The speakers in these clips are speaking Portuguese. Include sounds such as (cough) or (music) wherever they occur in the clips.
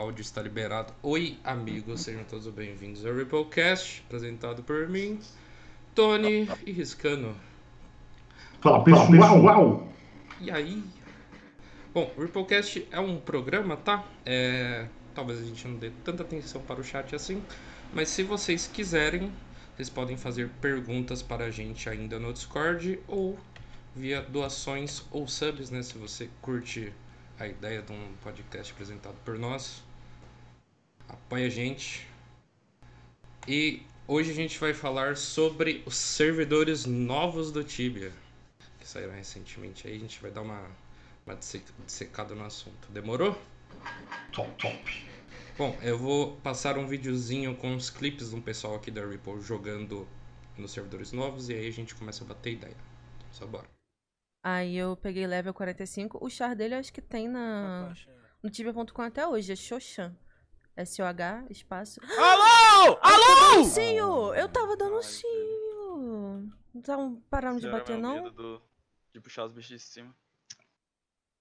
áudio, está liberado. Oi, amigos, sejam todos bem-vindos ao Ripplecast, apresentado por mim, Tony e Riscano. Fala pessoal! Uau! E aí? Bom, o Ripplecast é um programa, tá? É... Talvez a gente não dê tanta atenção para o chat assim, mas se vocês quiserem, vocês podem fazer perguntas para a gente ainda no Discord ou via doações ou subs, né? Se você curte a ideia de um podcast apresentado por nós, apoia a gente. E hoje a gente vai falar sobre os servidores novos do Tibia, que saíram recentemente. Aí a gente vai dar uma, uma dissecada no assunto. Demorou? Top, top. Bom, eu vou passar um videozinho com os clipes de um pessoal aqui da Ripple jogando nos servidores novos e aí a gente começa a bater ideia. Só bora. Aí eu peguei level 45. O char dele eu acho que tem na no tibia.com até hoje, é Xoshan. S-O-H, espaço. Alô! Alô! Sim, eu tava dando cio. Não estavam parando de bater, não? Do, de puxar os bichos de cima.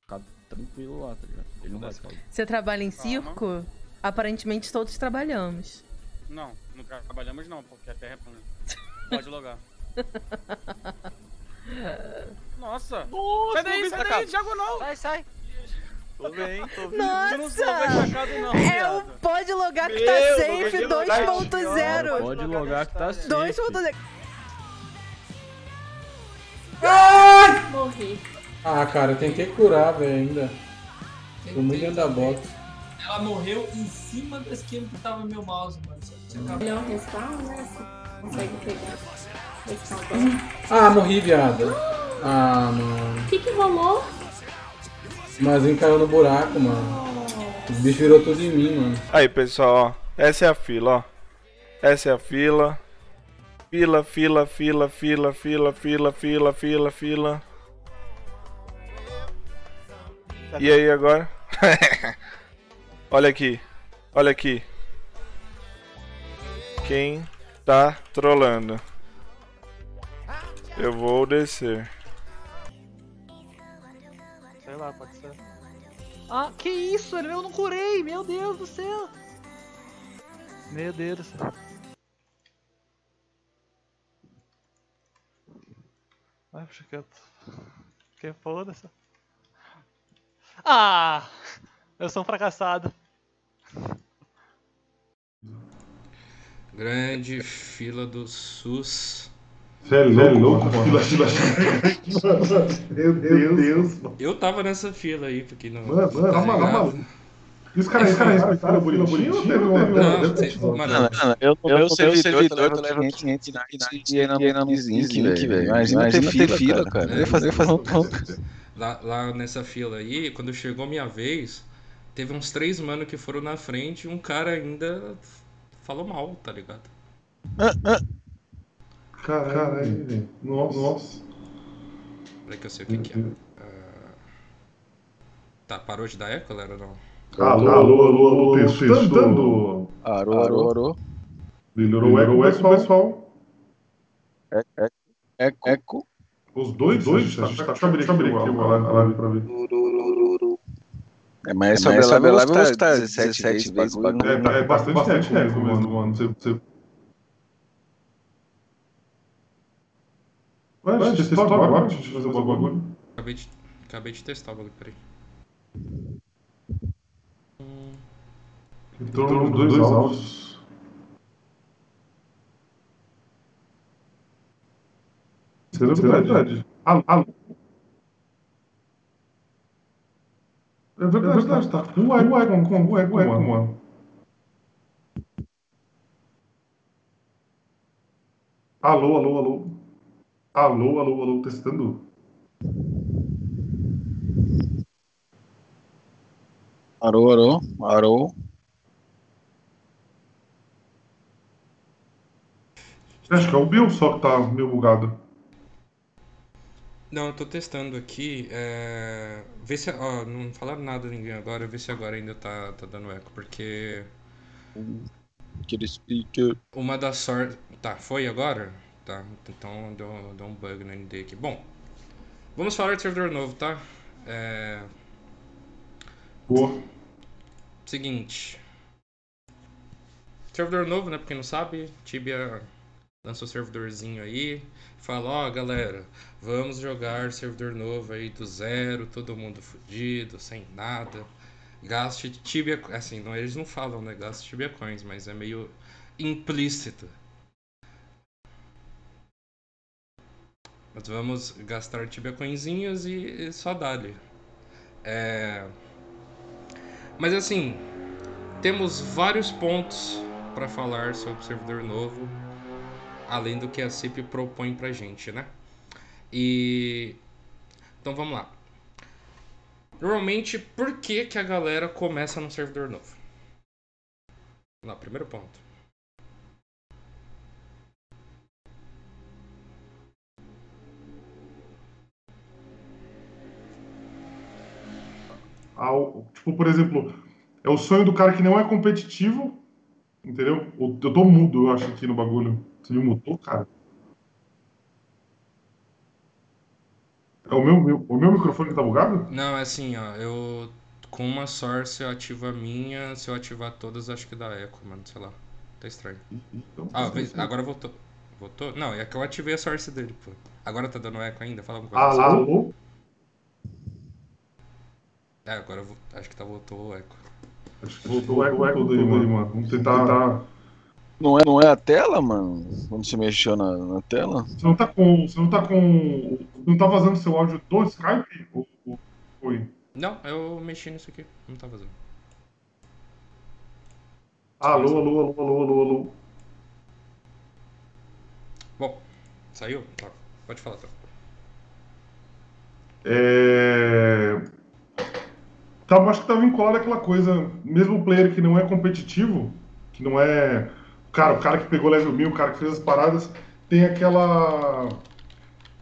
Ficar tranquilo lá, tá ligado? Ele não vai cair. Você trabalha em circo? Aparentemente todos trabalhamos. Não, não trabalhamos não, porque a terra é plana. Pode logar. (laughs) Nossa! Nossa, sai daí, não sai daí, diagonal! Sai, sai. Tô bem, tô bem. Nossa! Não sou não, É viado. o pode logar que tá não safe vai logar, 2.0. Pode logar que tá safe. 2.0. Morri. Ah, cara, eu tentei curar, velho, ainda. Tô muito dentro da box. Ela morreu em cima da esquina que tava meu mouse, mano. Melhor respawn, né? Consegue pegar. Respawn bom. Ah, morri, viado. Ah, mano. O que que rolou? Mas caiu no buraco, mano. O bicho virou tudo em mim, mano. Aí, pessoal, ó. Essa é a fila, ó. Essa é a fila. Fila, fila, fila, fila, fila, fila, fila, fila, fila. E aí agora? (laughs) Olha aqui. Olha aqui. Quem tá trolando? Eu vou descer. Sei lá, pode ser. Ah, que isso? Eu não curei, meu Deus do céu. Meu Deus do céu. Vai, puxa quieto. Que foda-se. Ah! Eu sou um fracassado. Grande fila do SUS. Você é louco, fila, fila, fila. Meu Deus. Eu tava nessa fila aí, porque não. Mano, mano, tá calma, calma. E os caras, os caras respeitaram o bonitinho ou teve uma... Não, mano, Eu, no meu servidor, tu leva 500 e aí na Link, velho. Imagina ter fila, cara. Eu ia fazer, eu um trampo. lá, lá nessa fila aí, quando chegou minha vez, teve uns três mano que foram na frente e um cara ainda falou mal, tá ligado? Caralho, velho. Nossa. Nossa. Peraí que eu sei o que, que é. Ah, Tá, parou de dar eco, galera? ou Não. Alô, alô, alô, alô, testando. Arô, arô, arô. Melhorou o eco, pessoal. Eco, eco. Os dois, dois, a gente tá deixa eu abrir aqui a live pra ver. É, mas sobre a live eu vou estar 17 vezes. É, tá- é bastante técnico mesmo, mano. Você, Ué, Ué agora, o bagulho. Acabei de, acabei de testar o bagulho, peraí. então dois, dois alvos. Será verdade? verdade. Alô? É verdade, é verdade, tá. Ué, ué, com, com, ué, ué, com, ué. Alô, alô, alô. Alô, alô, alô, testando. Arô, arô, arô. Acho que é o Bill só que tá meio bugado. Não, eu tô testando aqui. É... Vê se. Ó, não falaram nada ninguém agora, vê se agora ainda tá, tá dando eco, porque. Aquele speaker. Uma das sortes. Tá, foi agora? Tá, então deu, deu um bug no ND aqui. Bom, vamos falar de servidor novo, tá? É... Boa. seguinte. Servidor novo, né? Pra quem não sabe, Tibia lançou servidorzinho aí. Fala, ó galera, vamos jogar servidor novo aí do zero, todo mundo fudido, sem nada. Gaste Tibia. Assim, não, eles não falam, né? Gaste Tibia Coins, mas é meio implícito. Nós vamos gastar Tibia Coinzinhos e, e só dá-lhe. É... Mas assim, temos vários pontos para falar sobre o servidor novo, além do que a CIP propõe pra gente, né? E então vamos lá. Normalmente, por que, que a galera começa num servidor novo? Vamos lá, primeiro ponto. Ao, tipo, por exemplo, é o sonho do cara que não é competitivo, entendeu? Eu tô mudo, eu acho, aqui no bagulho. Você me mutou, cara? É o meu, meu- o meu microfone que tá bugado? Não, é assim, ó. Eu. Com uma source eu ativo a minha, se eu ativar todas, acho que dá eco, mano. Sei lá. Tá estranho. Então, Ah, tá vê- certo. agora voltou. Voltou? Não, é que eu ativei a source dele, pô. Agora tá dando eco ainda? Fala alguma coisa. Ah, alô? É, agora eu vou- acho que tá voltou o eco. Acho que voltou o eco todo aí, mano. Vamos tentar. tentar- Não é, não é a tela, mano? Quando você mexeu na, na tela? Você não tá com. Você não tá com. Não tá vazando seu áudio do Skype? Ou, ou foi? Não, eu mexi nisso aqui. Não tá vazando. Alô, alô, alô, alô, alô, alô. Bom, saiu? Tá. Pode falar, tá. É... Tá, acho que tá vinculado àquela coisa, mesmo o player que não é competitivo, que não é. Cara, o cara que pegou level 1000, o cara que fez as paradas, tem aquela.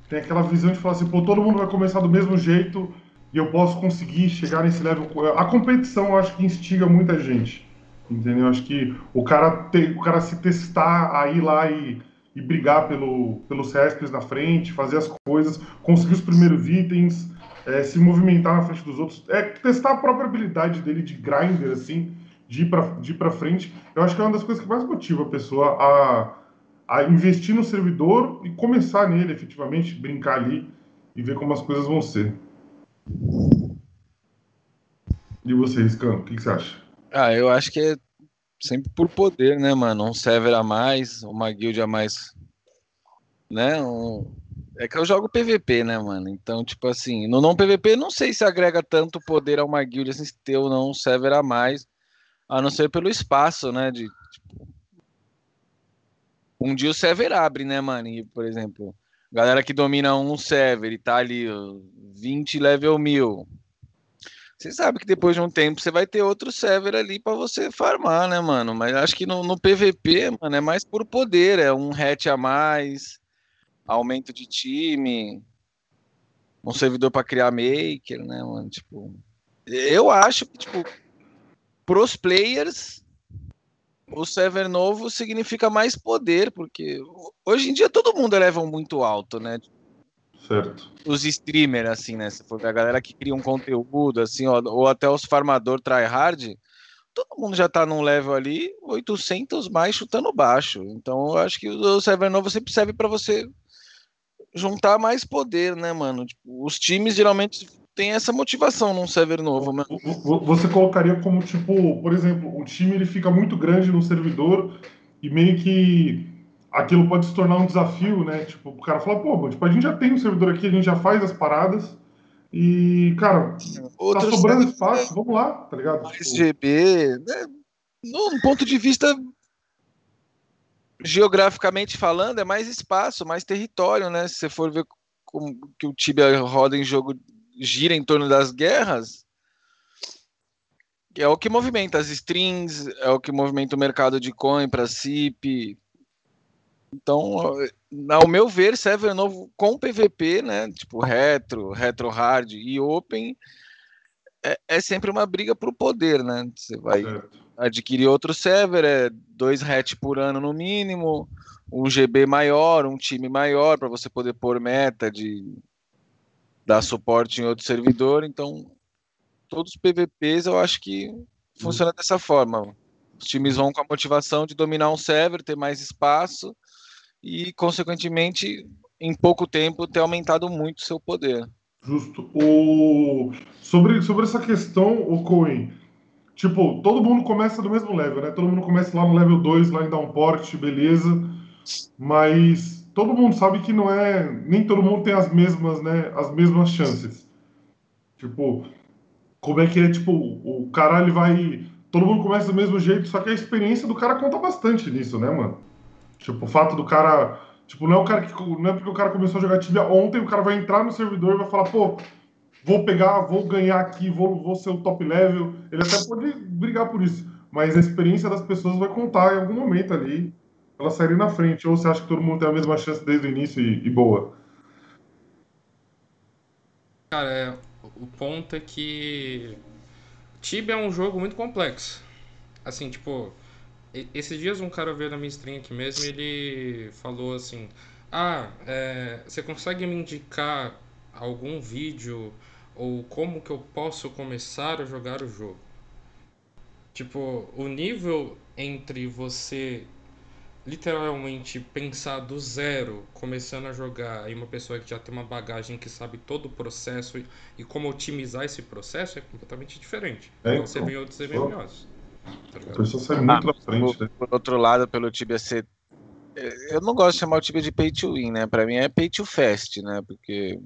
Tem aquela visão de falar assim, pô, todo mundo vai começar do mesmo jeito e eu posso conseguir chegar nesse level. A competição eu acho que instiga muita gente. Entendeu? Eu acho que o cara, o cara se testar, a ir lá e, e brigar pelo, pelos CESPs na frente, fazer as coisas, conseguir os primeiros itens, é, se movimentar na frente dos outros, é testar a própria habilidade dele de grinder, assim, de ir, pra, de ir pra frente. Eu acho que é uma das coisas que mais motiva a pessoa a, a investir no servidor e começar nele, efetivamente, brincar ali e ver como as coisas vão ser. E você, Riscano, o que, que você acha? Ah, eu acho que é sempre por poder, né, mano? Um server a mais, uma guild a mais, né? Um... É que eu jogo PVP, né, mano? Então, tipo assim, no não PVP, não sei se agrega tanto poder a uma guild assim, se ter ou não um server a mais, a não ser pelo espaço, né? De, tipo... Um dia o server abre, né, mano? E, por exemplo, galera que domina um server e tá ali, ó, 20 level 1000. Você sabe que depois de um tempo você vai ter outro server ali para você farmar, né, mano? Mas acho que no, no PVP, mano, é mais por poder, é um hatch a mais, aumento de time, um servidor para criar maker, né, mano? Tipo, eu acho que, tipo, pros players, o server novo significa mais poder, porque hoje em dia todo mundo é level muito alto, né? Certo. Os streamers, assim, né? Se for a galera que cria um conteúdo, assim, ó, ou até os farmador tryhard, todo mundo já tá num level ali 800 mais chutando baixo. Então eu acho que o server novo sempre serve para você juntar mais poder, né, mano? Tipo, os times geralmente têm essa motivação num server novo, mano. Você colocaria como, tipo, por exemplo, um time ele fica muito grande no servidor e meio que aquilo pode se tornar um desafio, né? Tipo, o cara fala, pô, tipo, a gente já tem um servidor aqui, a gente já faz as paradas e, cara, Outros tá sobrando espaço, vamos lá, tá ligado? Tipo, GB, né? Num ponto de vista geograficamente falando, é mais espaço, mais território, né? Se você for ver como que o Tibia roda em jogo, gira em torno das guerras, é o que movimenta as strings, é o que movimenta o mercado de coin para CIP. Então, ao meu ver, server novo com PVP, né? Tipo retro, retro hard e open, é, é sempre uma briga pro poder, né? Você vai certo. Adquirir outro server, é dois hatch por ano no mínimo, um GB maior, um time maior para você poder pôr meta de dar suporte em outro servidor. Então, todos os PVPs eu acho que funciona dessa forma. Os times vão com a motivação de dominar um server, ter mais espaço e, consequentemente, em pouco tempo, ter aumentado muito o seu poder. Justo. O... Sobre, sobre essa questão, o Coen, tipo, todo mundo começa do mesmo level, né? Todo mundo começa lá no level 2, lá em Downport, beleza. Mas todo mundo sabe que não é. Nem todo mundo tem as mesmas, né? As mesmas chances. Tipo, como é que é, tipo, o cara ele vai. Todo mundo começa do mesmo jeito, só que a experiência do cara conta bastante nisso, né, mano? Tipo, o fato do cara. Tipo, não é o cara que. Não é porque o cara começou a jogar Tibia ontem, o cara vai entrar no servidor e vai falar, pô, vou pegar, vou ganhar aqui, vou, vou ser o top level. Ele até pode brigar por isso. Mas a experiência das pessoas vai contar em algum momento ali. Ela sair na frente. Ou você acha que todo mundo tem a mesma chance desde o início e, e boa? Cara, é, o ponto é que Tibia é um jogo muito complexo. Assim, tipo, esses dias um cara veio na minha stream aqui mesmo e ele falou assim: Ah, é, você consegue me indicar algum vídeo ou como que eu posso começar a jogar o jogo? Tipo, o nível entre você literalmente pensar do zero, começando a jogar, e uma pessoa que já tem uma bagagem que sabe todo o processo e, e como otimizar esse processo é completamente diferente. É, Então você vê outros MMOs. Tá A ligado? pessoa sai muito na por, frente, né? por outro lado, pelo Tibia ser. eh, Eu não gosto de chamar o Tibia de pay to win, né? Pra mim é pay to fast, né? Porque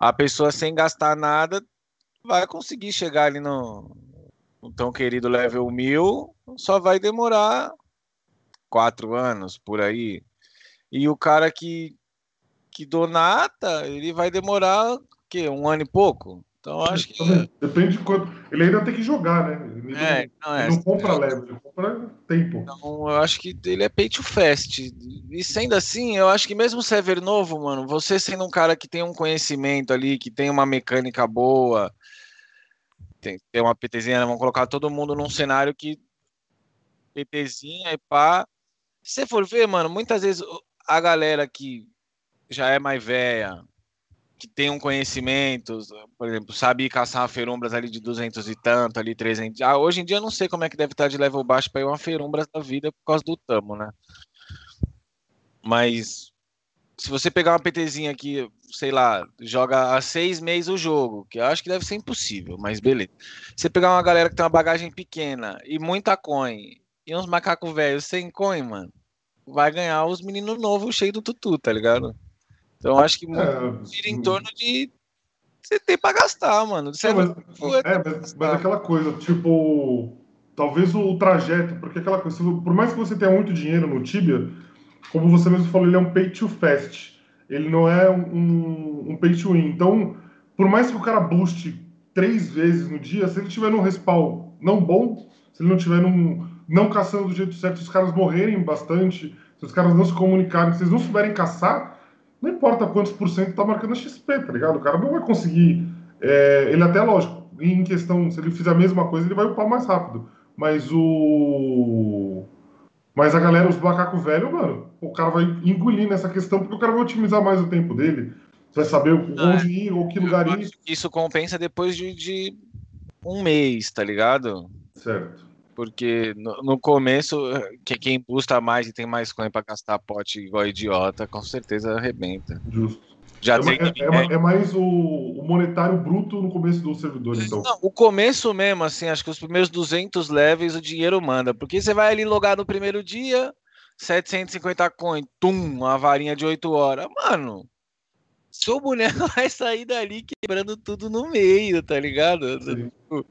a pessoa sem gastar nada vai conseguir chegar ali no, no tão querido level 1000, só vai demorar quatro anos por aí. E o cara que, que donata, ele vai demorar o quê? Um ano e pouco? Então acho que. Depende de quanto. Ele ainda tem que jogar, né? Ele É, não, ele é, não compra level, ele compra tempo. Então, eu acho que ele é pay to fast. E sendo assim, eu acho que mesmo server novo, mano, você sendo um cara que tem um conhecimento ali, que tem uma mecânica boa, tem, tem uma PTzinha, né, vamos colocar todo mundo num cenário que PTzinha e pá. Se você for ver, mano, muitas vezes a galera que já é mais velha, que tem um conhecimento, por exemplo, sabe caçar ferumbras ali de 200 e tanto, ali 300. Ah, hoje em dia eu não sei como é que deve estar de level baixo para ir uma ferumbras da vida por causa do tamo, né? Mas se você pegar uma PTzinha que, sei lá, joga há seis meses o jogo, que eu acho que deve ser impossível, mas beleza. Você pegar uma galera que tem uma bagagem pequena e muita coin, e uns macacos velhos sem coin, mano, vai ganhar os meninos novos cheios do tutu, tá ligado? Então acho que É, gira em torno de você ter pra gastar, mano. Você não- mas, é, mas, mas aquela coisa, tipo, talvez o trajeto, porque aquela coisa, por mais que você tenha muito dinheiro no Tibia, como você mesmo falou, ele é um pay to fast. Ele não é um, um pay to win. Então, por mais que o cara booste três vezes no dia, se ele tiver num respawn não bom, se ele não tiver num, não caçando do jeito certo, se os caras morrerem bastante, se os caras não se comunicarem, se eles não souberem caçar, não importa quantos por cento tá marcando a XP, tá ligado? O cara não vai conseguir. é, ele até, lógico, em questão, se ele fizer a mesma coisa, ele vai upar mais rápido. Mas o. Mas a galera, os macacos velhos, mano, o cara vai engolir nessa questão, porque o cara vai otimizar mais o tempo dele. Você vai saber onde ir ou que lugar ir. Isso compensa depois de, de um mês, tá ligado? Certo. Porque no, no começo, que quem busca mais e tem mais coin pra gastar pote igual idiota, com certeza arrebenta. Justo. Já é, é, é é mais o, o monetário bruto no começo do servidor, então. Não, o começo mesmo, assim, acho que os primeiros 200 levels o dinheiro manda. Porque você vai ali logar no primeiro dia, 750 coin, tum, uma varinha de 8 horas. Mano, seu boneco (laughs) vai sair dali quebrando tudo no meio, tá ligado? Tipo,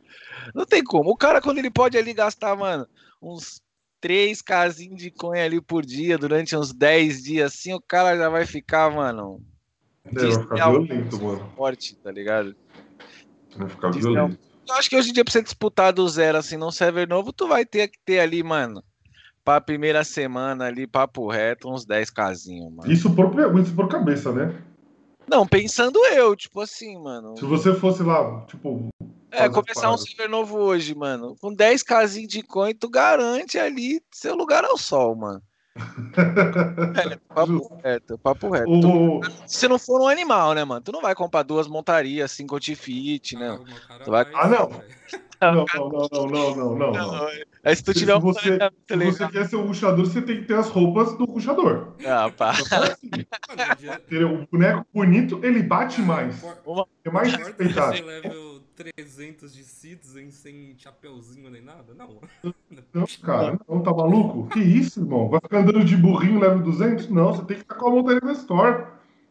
Não tem como. O cara, quando ele pode ali gastar, mano, uns 3 casinhos de coin ali por dia, durante uns 10 dias assim, o cara já vai ficar, mano. É, vai ficar violento, mano. Forte, tá ligado? Vai ficar violento. Eu acho que hoje em dia, pra você disputar do zero, assim, num server novo, tu vai ter que ter ali, mano, pra primeira semana ali, papo reto, uns 10 casinhos, mano. Isso por, isso por cabeça, né? Não, pensando eu, tipo assim, mano. Se você fosse lá, tipo. É, começar um server novo hoje, mano. Com 10 casinhos de coin, tu garante ali seu lugar ao sol, mano. É, (laughs) papo reto, papo reto. O- Tu- se não for um animal, né, mano? Tu não vai comprar duas montarias, cinco outfit, né? Tu vai... Ah, não. Não, não, não, não, não, não, não. não. Aí se tu tiver se um você, se legal- você quer ser um ruxador, você tem que ter as roupas do ruxador. Ah, pá. Entendeu? O boneco bonito, ele bate mais. É mais respeitado. Você level 300 de Citizen sem chapeuzinho nem nada? Não. Não, cara, não, tá maluco? Que isso, irmão? Vai ficar andando de burrinho level 200? Não, você tem que estar com a montaria na Store.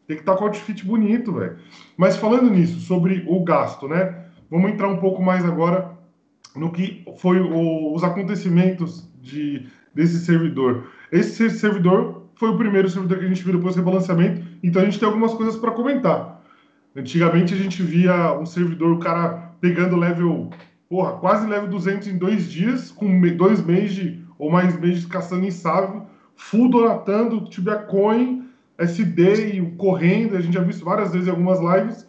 Tem que estar com o outfit bonito, velho. Mas falando nisso, sobre o gasto, né? Vamos entrar um pouco mais agora no que foi o- os acontecimentos de, desse servidor. Esse servidor foi o primeiro servidor que a gente viu depois do rebalanceamento, então a gente tem algumas coisas para comentar. Antigamente a gente via um servidor, o cara pegando level, porra, quase level 200 em dois dias, com dois meses ou mais meses caçando em full donatando, Tibia Coin, SD e correndo, a gente já viu isso várias vezes em algumas lives,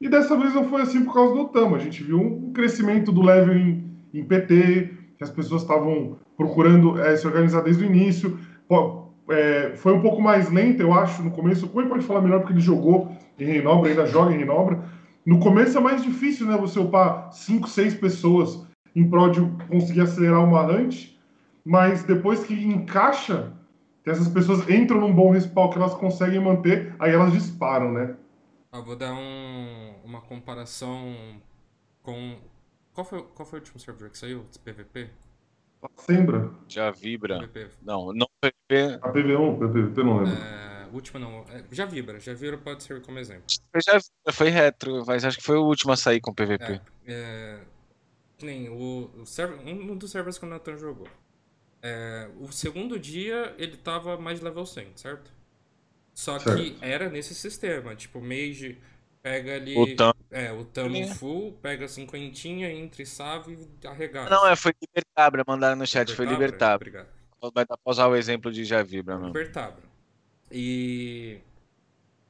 e dessa vez não foi assim por causa do Otama. A gente viu um crescimento do level em, em PT, que as pessoas estavam procurando eh, se organizar desde o início. Pô, eh, foi um pouco mais lento, eu acho, no começo. O Cunha pode falar melhor porque ele jogou em Reinobra, ainda joga em Reinobra. No começo é mais difícil, né? Você upar 5, 6 pessoas em prol de conseguir acelerar uma hunt, mas depois que encaixa, que essas pessoas entram num bom respawn que elas conseguem manter, aí elas disparam, né? Ah, vou dar um, uma comparação com. Qual foi, qual foi o último servidor que saiu? PVP? Sembra? Já vibra. PVP. Não, não PVP. A PV1, PVP não lembro. É, o último não. é, já vibra. Já vibra pode servir como exemplo. Foi, já vibra, foi retro, mas acho que foi o último a sair com PVP. É, que nem o, o server, um dos servers que o Nathan jogou. É, o segundo dia ele tava mais level 100, certo? Só que Certo. era nesse sistema, tipo, Mage pega ali. O tam- É, o tamo Ele- full, pega cinquentinha, entre save e arregata. Não, é, foi Libertabra, mandaram no chat, foi Libertabra, Libertabra. obrigado. Vai dar pra usar o exemplo de Já Vibra mesmo. Libertabra. E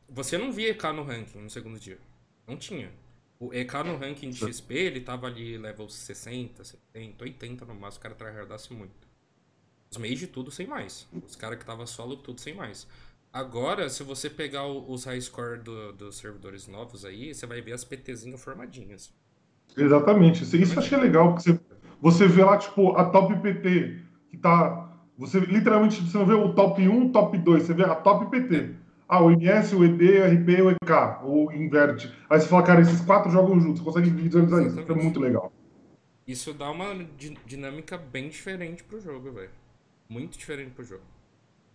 você não via EK no ranking no segundo dia. Não tinha. O EK no ranking de XP, ele tava ali level 60, 70, 80 no máximo, o cara tryhardasse muito. Os mage tudo sem mais. Os caras que tava solo tudo sem mais. Agora, se você pegar os high score do- dos servidores novos aí, você vai ver as PTzinhas formadinhas. Exatamente. Isso, isso eu achei legal, porque você, você vê lá, tipo, a top PT, que tá. Você literalmente você não vê o top 1, top 2, você vê a top PT. Ah, o MS, o ED, o RP, o EK, ou inverte. Aí você fala, cara, esses quatro jogam juntos, você consegue visualizar isso. Isso é muito legal. Isso dá uma di- dinâmica bem diferente pro jogo, velho. Muito diferente pro jogo.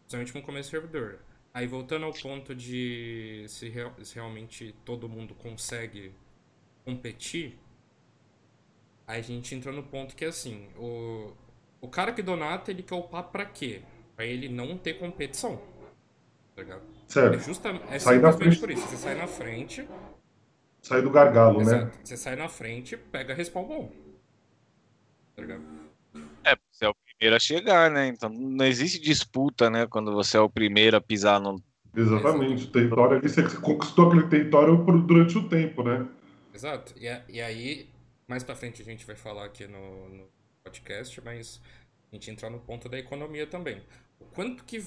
Principalmente com o começo do servidor. Aí voltando ao ponto de se, real- se realmente todo mundo consegue competir, aí a gente entra no ponto que é assim, o, o cara que donata, ele quer upar pra quê? Pra ele não ter competição. Tá ligado? Certo. É, justa, é Sair da simplesmente frente. por isso. Você sai na frente, Sai do gargalo, né? você sai na frente, pega respawn bom. Tá ligado? É, você é o primeiro a chegar, né? Então não existe disputa, né? Quando você é o primeiro a pisar no. Exatamente. O território ali, você conquistou aquele território por- durante o tempo, né? Exato. E, a- e aí, mais pra frente a gente vai falar aqui no, no podcast, mas a gente entrar no ponto da economia também. O quanto que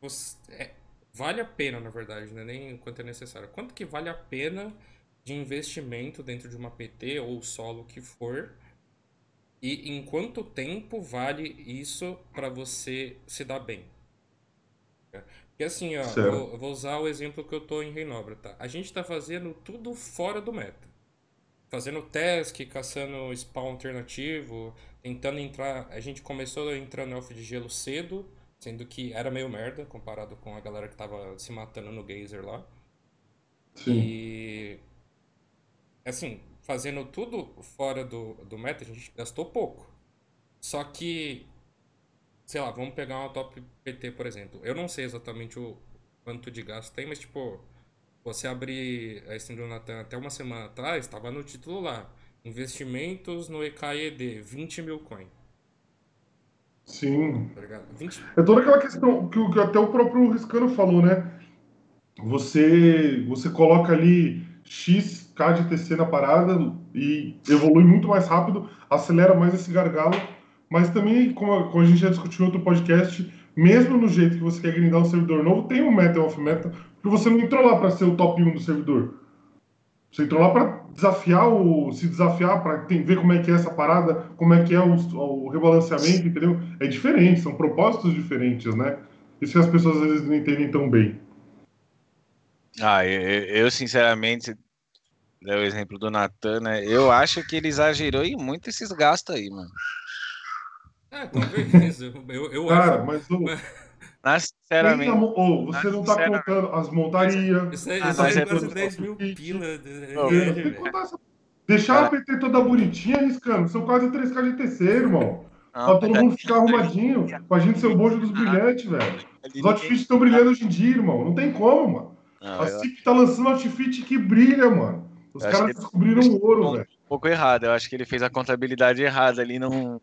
você, é, vale a pena, na verdade, né? nem o quanto é necessário. Quanto que vale a pena de investimento dentro de uma PT ou solo que for e em quanto tempo vale isso pra você se dar bem? Porque assim, ó, vou, eu vou usar o exemplo que eu tô em Reinobra, tá? A gente tá fazendo tudo fora do meta. Fazendo task, caçando spawn alternativo, tentando entrar. A gente começou entrando no elfo de gelo cedo, sendo que era meio merda comparado com a galera que tava se matando no geyser lá. Sim. E. Assim, fazendo tudo fora do, do meta, a gente gastou pouco. Só que. Sei lá, vamos pegar uma top PT, por exemplo. Eu não sei exatamente o quanto de gasto tem, mas tipo. Você abrir a stream do Natan até uma semana atrás, estava no título lá. Investimentos no EKED, 20 mil coin. Sim. Tá ligado? 20... É toda aquela questão que, que até o próprio Riscano falou, né? Você, você coloca ali X K de TC na parada e evolui muito mais rápido, acelera mais esse gargalo, mas também, como a, como a gente já discutiu em outro podcast, mesmo no jeito que você quer grindar um servidor novo, tem um meta e off meta, porque você não entrou lá para ser o top 1 do servidor. Você entrou lá para desafiar o. se desafiar, para ver como é que é essa parada, como é que é o, o rebalanceamento, entendeu? É diferente, são propósitos diferentes, né? Isso que as pessoas às vezes não entendem tão bem. Ah, eu, eu sinceramente, deu o exemplo do Natan, né? Eu acho que ele exagerou em muito esses gastos aí, mano. É, talvez. eu, eu Cara, acho. mas ô, Mas, sinceramente, mo- ô, você não tá contando as montarias. Isso é, Ah, isso mas é é quase tudo- 10 mil pila. Não, É, Tem que velho. contar essa- Deixar a PT toda bonitinha, riscando. São quase 3K de TC, irmão. não, Pra todo mas mundo ficar arrumadinho. Pra gente ser o bojo dos brilhantes, velho. Os outfits estão brilhando hoje em dia, irmão. Não tem como, mano. Não, A eu CIP tá lançando outfit que brilha, mano. Os caras descobriram o ouro, velho. um pouco errado. Eu acho que ele fez a contabilidade errada ali. Não...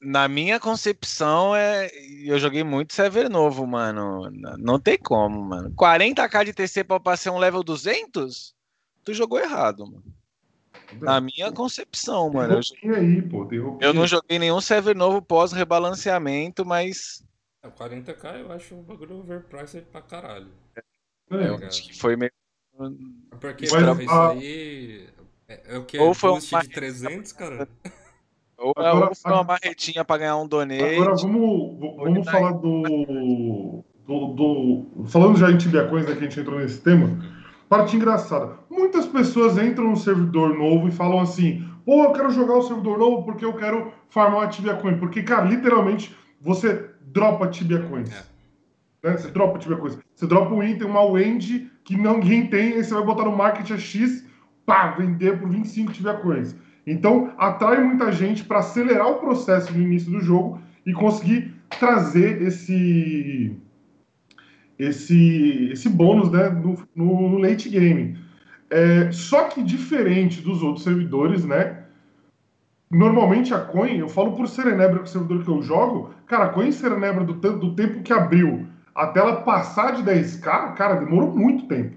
Na minha concepção, é... eu joguei muito server novo, mano. Não tem como, mano. 40k de TC pra passar um level 200? Tu jogou errado, mano. Na minha concepção, Tem mano. Eu, aí, pô. Eu não joguei nenhum server novo pós-rebalanceamento, mas É, 40k eu acho um bagulho overpriced pra caralho. É, eu acho que foi meio. Porque, Mas isso aí é, é o que? Ou foi uma- de 300, cara? (laughs) Ou, Agora- ou foi uma marretinha pra ganhar um donate. Agora vamos, vamos falar do, do, do- Falando já em Tibiacões, né, que a gente entrou nesse tema. Parte engraçada. Muitas pessoas entram no servidor novo e falam assim: pô, eu quero jogar o servidor novo porque eu quero farmar uma Tibia Coin. Porque, cara, literalmente, você dropa Tibia Coins. Né? Você dropa Tibia Coins. Você dropa um item, uma Wendy que ninguém tem, aí você vai botar no market a X, pá, vender por 25 Tibia Coins. Então, atrai muita gente para acelerar o processo no início do jogo e conseguir trazer esse esse, esse bônus né, no, no- late game. É, só que diferente dos outros servidores, né? Normalmente a coin, eu falo por Serenebra, que é o servidor que eu jogo, cara, a coin Serenebra do, do tempo que abriu até ela passar de 10k, cara, demorou muito tempo.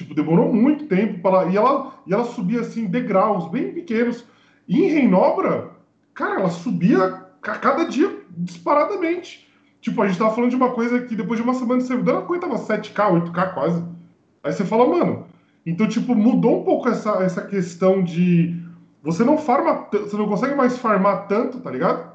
Tipo, demorou muito tempo para e ela e ela subia assim degraus bem pequenos. E em Reinobra, cara, ela subia a cada dia disparadamente. Tipo, a gente tava falando de uma coisa que depois de uma semana de servidor, a coisa tava 7k, 8k quase. Aí você fala, mano, então, tipo, mudou um pouco essa, essa questão de. Você não farma. Você não consegue mais farmar tanto, tá ligado?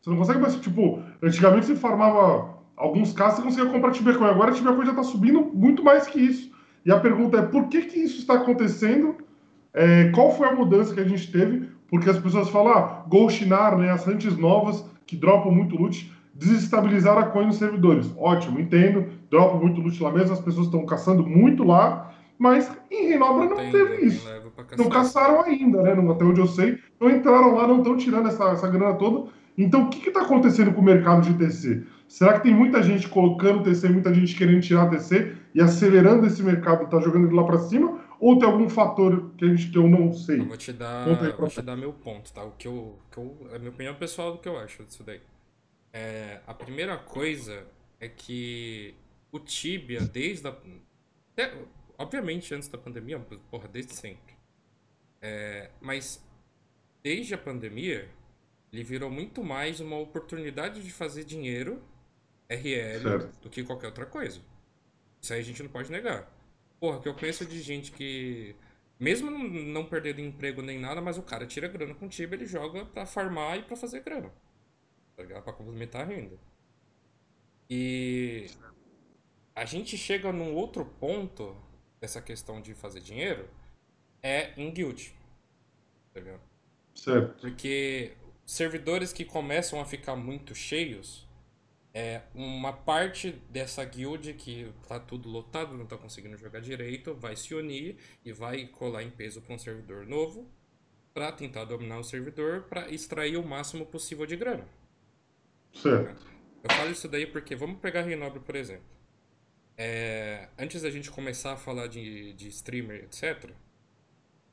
Você não consegue mais. Tipo, antigamente você farmava alguns casos, você conseguia comprar Tibecoin. Agora a Tibecoin já tá subindo muito mais que isso. E a pergunta é: por que, que isso está acontecendo? É, qual foi a mudança que a gente teve? Porque as pessoas falam, ah, Golshinar, né, as hunts novas que dropam muito loot, desestabilizaram a coin nos servidores. Ótimo, entendo, dropam muito loot lá mesmo, as pessoas estão caçando muito lá, mas em Renobra não Tem- teve tem isso. Não caçar. caçaram ainda, né? não- Até onde eu sei. Não entraram lá, não estão tirando essa, essa grana toda. Então, o que está acontecendo com o mercado de TC? Será que tem muita gente colocando TC, muita gente querendo tirar TC e acelerando esse mercado, tá jogando ele lá para cima? Ou tem algum fator que, a gente, que eu não sei? Eu vou te dar, vou te dar meu ponto, tá? O que eu, que eu, a minha opinião pessoal do que eu acho disso daí. É, a primeira coisa é que o Tibia, desde a. até, obviamente, antes da pandemia, porra, desde sempre. É, mas desde a pandemia, ele virou muito mais uma oportunidade de fazer dinheiro RL Certo. do que qualquer outra coisa. Isso aí a gente não pode negar. Porra, que eu conheço de gente que, mesmo não- perdendo emprego nem nada, mas o cara tira grana com o Tibia, ele joga pra farmar e pra fazer grana. Tá ligado? Pra complementar a renda. E a gente chega num outro ponto dessa questão de fazer dinheiro é em guild. Tá ligado? Certo. Porque servidores que começam a ficar muito cheios, é uma parte dessa guild que tá tudo lotado, não tá conseguindo jogar direito, vai se unir e vai colar em peso para um servidor novo para tentar dominar o servidor para extrair o máximo possível de grana. Certo. Eu falo isso daí porque vamos pegar Renobre, por exemplo. É, antes da gente começar a falar de, de streamer, etc.,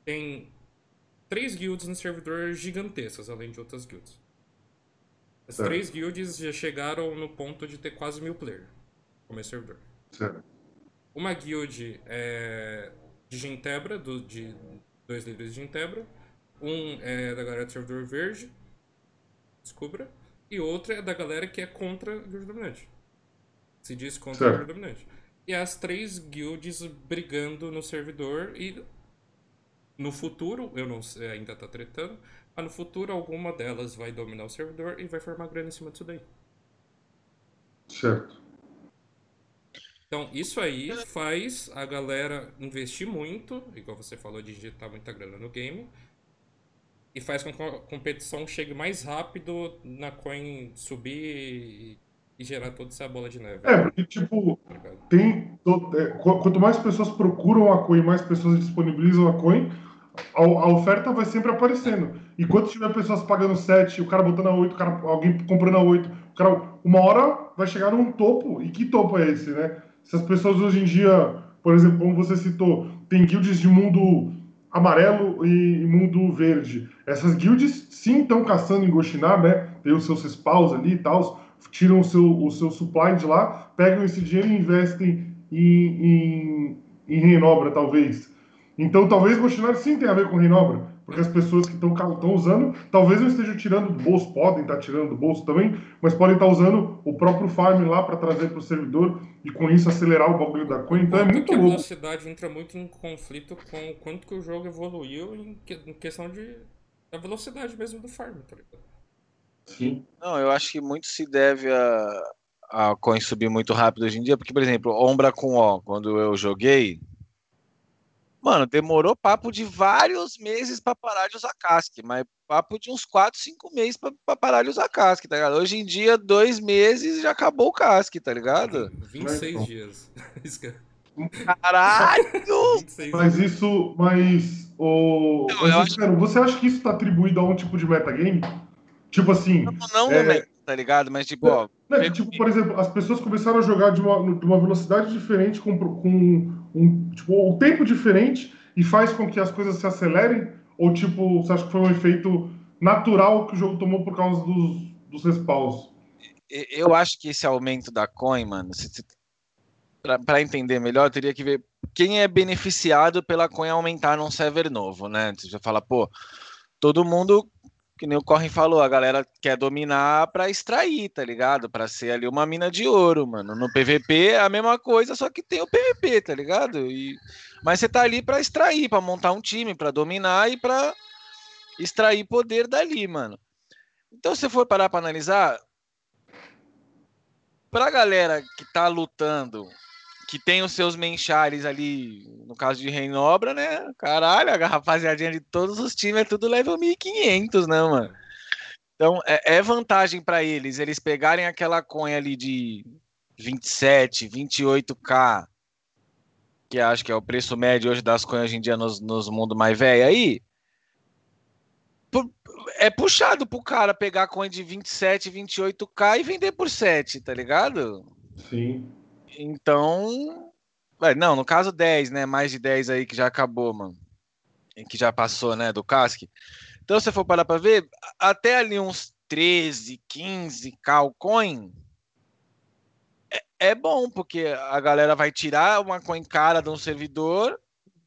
tem três guilds no servidor gigantescas, além de outras guilds. As Certo. três guilds já chegaram no ponto de ter quase mil players como servidor. Certo. Uma guild é de Gentebra, do, de dois líderes de Gentebra. Um é da galera do servidor verde, descubra. E outra é da galera que é contra a guild dominante. Se diz contra a Certo. guild dominante. e as três guilds brigando no servidor e no futuro, eu não sei, ainda tá tretando, mas no futuro alguma delas vai dominar o servidor e vai formar grana em cima disso daí. Certo. Então, isso aí faz a galera investir muito, igual você falou, de injetar muita grana no game, e faz com que a competição chegue mais rápido na coin subir e, gerar toda essa bola de neve. É, porque, tipo, tem. to- é, qu- quanto mais pessoas procuram a coin, mais pessoas disponibilizam a coin, a, a oferta vai sempre aparecendo. E quando tiver pessoas pagando 7, o cara botando a 8, o cara, alguém comprando a 8, o cara, uma hora vai chegar num topo. E que topo é esse, né? Se as pessoas hoje em dia, por exemplo, como você citou, tem guilds de mundo amarelo e mundo verde. Essas guilds sim estão caçando em Goshinar, né? Tem os seus spawns ali e tal, tiram o seu, o seu supply de lá, pegam esse dinheiro e investem em, em, em Reinobra, talvez. Então, talvez Goshinar sim tenha a ver com Reinobra, porque as pessoas que estão usando, talvez não estejam tirando do bolso, podem estar tirando do bolso também, mas podem estar usando o próprio farm lá para trazer para o servidor e com isso acelerar o bagulho da coin. Então é muito que a louco. velocidade entra muito em conflito com o quanto que o jogo evoluiu em, que- em questão de da velocidade mesmo do farm, tá ligado? Sim. Não, eu acho que muito se deve a, a coin subir muito rápido hoje em dia, porque, por exemplo, Ombra com O, quando eu joguei, mano, demorou papo de vários meses pra parar de usar casque, mas papo de uns 4, 5 meses pra, pra parar de usar casque, tá ligado? Hoje em dia, dois meses já acabou o casque, tá ligado? 26 (laughs) (laughs) dias. Isso que é- Caralho! 26 Mas isso, mas o. Não, mas, eu acho- você acha que isso está atribuído a um tipo de metagame? Tipo assim. Não no é, tá ligado? Mas, tipo, ó, Não, que, tipo, por exemplo, as pessoas começaram a jogar de uma, de uma velocidade diferente, com, com um, tipo, um tempo diferente, e faz com que as coisas se acelerem? Ou, tipo, você acha que foi um efeito natural que o jogo tomou por causa dos, dos respawns? Eu acho que esse aumento da coin, mano, pra entender melhor, eu teria que ver quem é beneficiado pela coin aumentar num server novo, né? Você já fala, pô, todo mundo, que nem o Corrin falou, a galera quer dominar pra extrair, tá ligado? Pra ser ali uma mina de ouro, mano. No PVP é a mesma coisa, só que tem o PVP, tá ligado? E... Mas você tá ali pra extrair, pra montar um time, pra dominar e pra extrair poder dali, mano. Então, se for parar pra analisar, pra galera que tá lutando, que tem os seus menchares ali, no caso de Reinobra, né? Caralho, a rapaziadinha de todos os times é tudo level 1500, né, mano? Então, é, é vantagem pra eles, eles pegarem aquela coin ali de 27, 28k, que acho que é o preço médio hoje das coins hoje em dia nos, nos mundos mais velho aí, é puxado pro cara pegar coin de 27, 28k e vender por 7, tá ligado? Sim. Então. ué, Não, no caso 10, né? Mais de 10 aí que já acabou, mano. Que já passou, né? Do casque. Então, se você for parar pra ver, até ali uns 13, 15 cal coin. É, é bom, porque a galera vai tirar uma coin cara de um servidor,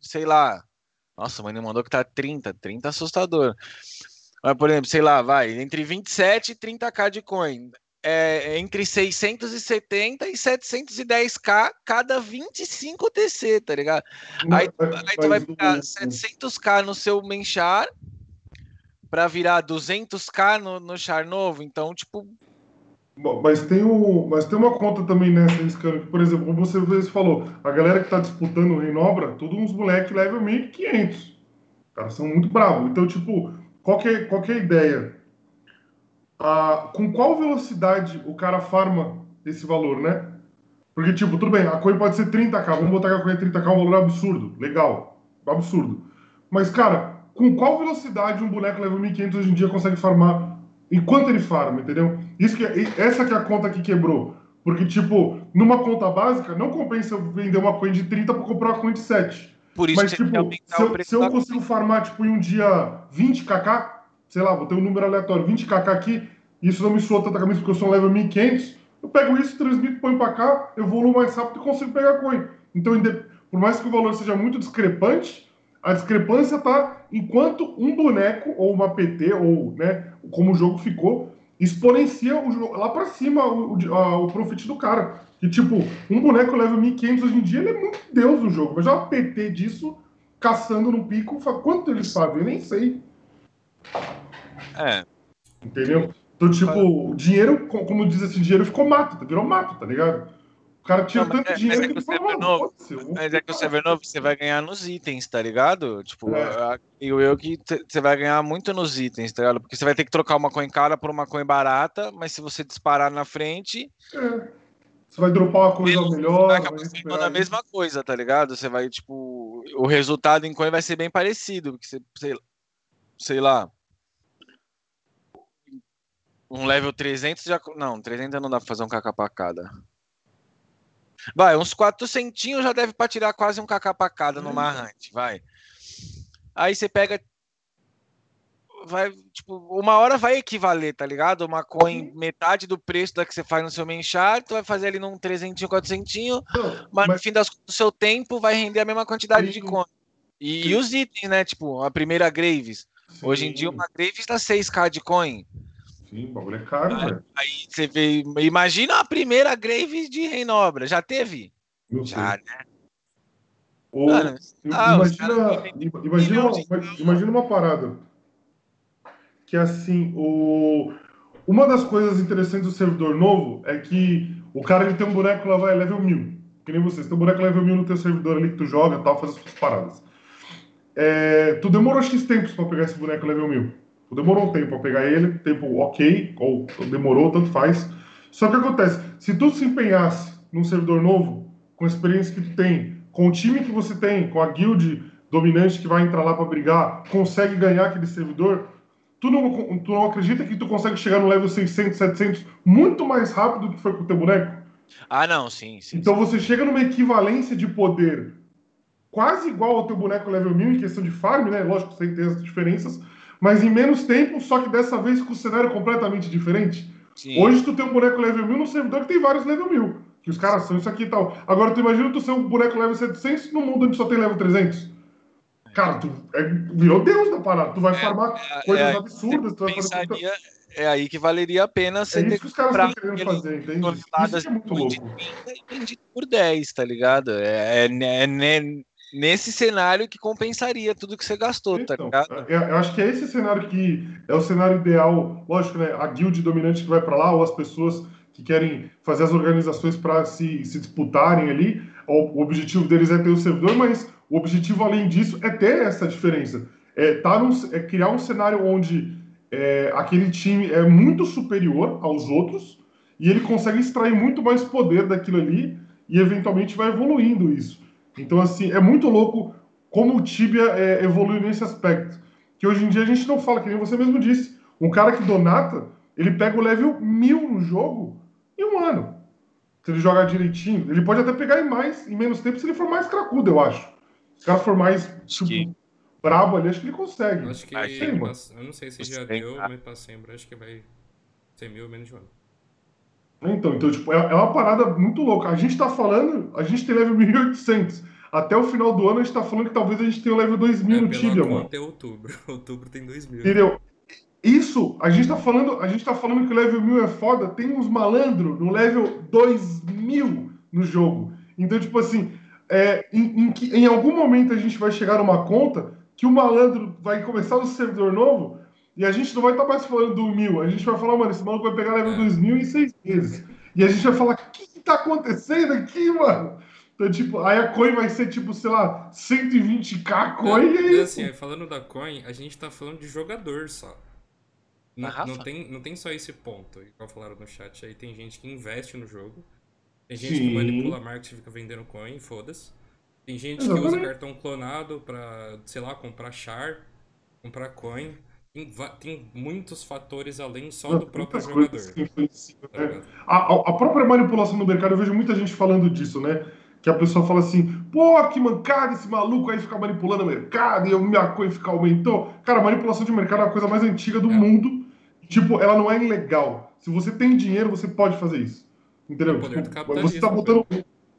sei lá. Nossa, mas ele mandou que tá 30, 30 é assustador. Mas, por exemplo, sei lá, vai, entre 27 e 30k de coin. É, entre 670 e 710k cada 25 TC, tá ligado? Aí, aí tu vai pegar 700k no seu menchar pra virar 200k no, no char novo. Então, tipo, Bom, Mas tem, o, mas tem uma conta também nessa, Scano, que, por exemplo, como você falou, a galera que tá disputando o Reinobra, todos uns moleques level 1500. Os caras são muito bravos. Então, tipo, qual que é, qual que é a ideia? Ah, com qual velocidade o cara farma esse valor, né? Porque, tipo, tudo bem, a coin pode ser 30k, vamos botar que a coin é 30k, um valor absurdo, legal, absurdo. Mas, cara, com qual velocidade um boneco level 1500 hoje em dia consegue farmar enquanto ele farma, entendeu? Isso que é, essa que é a conta que quebrou. Porque, tipo, numa conta básica, não compensa eu vender uma coin de 30 para comprar uma coin de 7. Por isso Mas, que tipo, se eu, se eu consigo farmar, tipo, em um dia 20kk, sei lá, vou ter um número aleatório, 20kk aqui, e isso não me soa tanta camisa porque eu sou um level 1500, eu pego isso, transmito, ponho pra cá, evoluo mais rápido e consigo pegar coin. Então, por mais que o valor seja muito discrepante, a discrepância tá enquanto um boneco, ou uma PT, ou, né, como o jogo ficou, exponencia o jogo lá pra cima o, o, a- o profit do cara. Que, tipo, um boneco level 1500 hoje em dia, ele é muito Deus no jogo. Mas já o PT disso, caçando no pico, quanto eles fazem? Eu nem sei. É. Entendeu? Então, tipo, o dinheiro, co- como diz esse dinheiro, ficou mato, virou mato, tá ligado? O cara tira Não, tanto é- dinheiro é que que o fala, mano, novo- Mas é que o server novo você vai ganhar nos itens, tá ligado? Tipo, a- eu, eu que você vai ganhar muito nos itens, tá ligado? Porque você vai ter que trocar uma coin cara por uma coin barata, mas se você disparar na frente, É. Você vai dropar uma coisa melhor, vai acabar a mesma coisa, tá ligado? Você vai, tipo, o resultado em coin vai ser bem parecido, porque você, sei, sei lá, um level 300 já, não, 300 não dá pra fazer um kk pra cada. Vai, uns 400 já deve pra tirar quase um kk pra cada numa hunt, vai. Aí você pega vai, tipo, uma hora vai equivaler, tá ligado? Uma coin metade do preço da que você faz no seu main chart, tu vai fazer ali num 300, 400, mas, no fim das contas, o seu tempo vai render a mesma quantidade de coin. E, e os itens, né? Tipo, a primeira Graves. Hoje em dia, uma Graves tá 6k de coin. Sim, o bagulho é caro, Aí, velho. aí você vê, imagina a primeira Graves de Reinobra. Já teve? Não Já, sei. né? Ou, Cara, ah, imagina, imagina, uma, imagina uma parada. Que assim, o, uma das coisas interessantes do servidor novo é que o cara ele tem um boneco lá, vai level 1000. Que nem vocês, tem um boneco level 1000 no teu servidor ali que tu joga e tal, faz as suas paradas. É, tu demorou X tempos pra pegar esse boneco level 1000. Tu demorou um tempo pra pegar ele, tempo ok, ou demorou, tanto faz. Só que acontece, se tu se empenhasse num servidor novo, com a experiência que tu tem, com o time que você tem, com a guild dominante que vai entrar lá pra brigar, consegue ganhar aquele servidor, tu não, tu não acredita que tu consegue chegar no level 600, 700 muito mais rápido do que foi com o teu boneco? Ah, não, sim, sim. Então você chega numa equivalência de poder quase igual ao teu boneco level 1000 em questão de farm, né? Lógico, você tem as diferenças, mas em menos tempo, só que dessa vez com o cenário completamente diferente. Sim. Hoje tu tem um boneco level 1000 no servidor que tem vários level 1000, que os caras são isso aqui e tal. Agora tu imagina tu ser um boneco level 700 no mundo onde só tem level 300. Cara, tu é, virou Deus da parada. Tu vai farmar coisas é, absurdas, tu vai fazer Pensaria, é aí que valeria a pena você É ter isso que os caras estão querendo fazer, entende? Isso é muito louco. por 10, tá ligado? É, é, é ne- nesse cenário que compensaria tudo que você gastou, tá ligado? Eu, eu acho que é esse cenário que é o cenário ideal. Lógico, né? A guild dominante que vai pra lá, ou as pessoas que querem fazer as organizações para se, se disputarem ali. O, o objetivo deles é ter o servidor, mas o objetivo, além disso, é ter essa diferença. É, tá num, é criar um cenário onde é, aquele time é muito superior aos outros e ele consegue extrair muito mais poder daquilo ali e eventualmente vai evoluindo isso. Então, assim, é muito louco como o Tibia é, evolui nesse aspecto. Que hoje em dia a gente não fala, que nem você mesmo disse. Um cara que donata, ele pega o level 1000 no jogo em um ano. Se ele jogar direitinho, ele pode até pegar em mais, em menos tempo, se ele for mais cracudo, eu acho. Se o cara for mais tipo, brabo ali, acho que ele consegue. Acho que. Mano. mas eu não sei se já deu, tá? mas pra sempre acho que vai ser mil menos de um ano. Então, então tipo, é, é uma parada muito louca. A gente tá falando, a gente tem level 1800. Até o final do ano a gente tá falando que talvez a gente tenha o level 2000 no Pela Tibia, mano. conta é outubro. (laughs) Outubro tem dois mil. Entendeu? Isso, a gente tá falando, a gente tá falando que o level 1000 é foda, tem uns malandro no level 2000 no jogo. Então, tipo assim, é, em, em, que- em algum momento a gente vai chegar numa conta que o malandro vai começar no servidor novo e a gente não vai estar mais falando do 1000, a gente vai falar, mano, esse maluco vai pegar level 2000 em seis meses. E a gente vai falar, o que, que tá acontecendo aqui, mano? Então, tipo, aí a coin vai ser, tipo, sei lá, 120k coin e é É, isso. assim, falando da coin, a gente tá falando de jogador só. Não, não, tem, não tem só esse ponto, igual falaram no chat. Aí tem gente que investe no jogo. Tem gente Sim. que manipula a marketing e fica vendendo coin, foda-se. Tem gente que usa Exatamente. cartão clonado pra, sei lá, comprar char, comprar coin. Tem, tem muitos fatores além só do próprio jogador. tá né? A, a- própria manipulação no mercado, eu vejo muita gente falando disso, né? Que a pessoa fala assim, pô, que mancada esse maluco aí fica manipulando o mercado e a minha coisa fica aumentou. Cara, a manipulação de mercado é a coisa mais antiga do mundo. Tipo, ela não é ilegal. Se você tem dinheiro, você pode fazer isso. Entendeu? É do Tipo, você tá botando.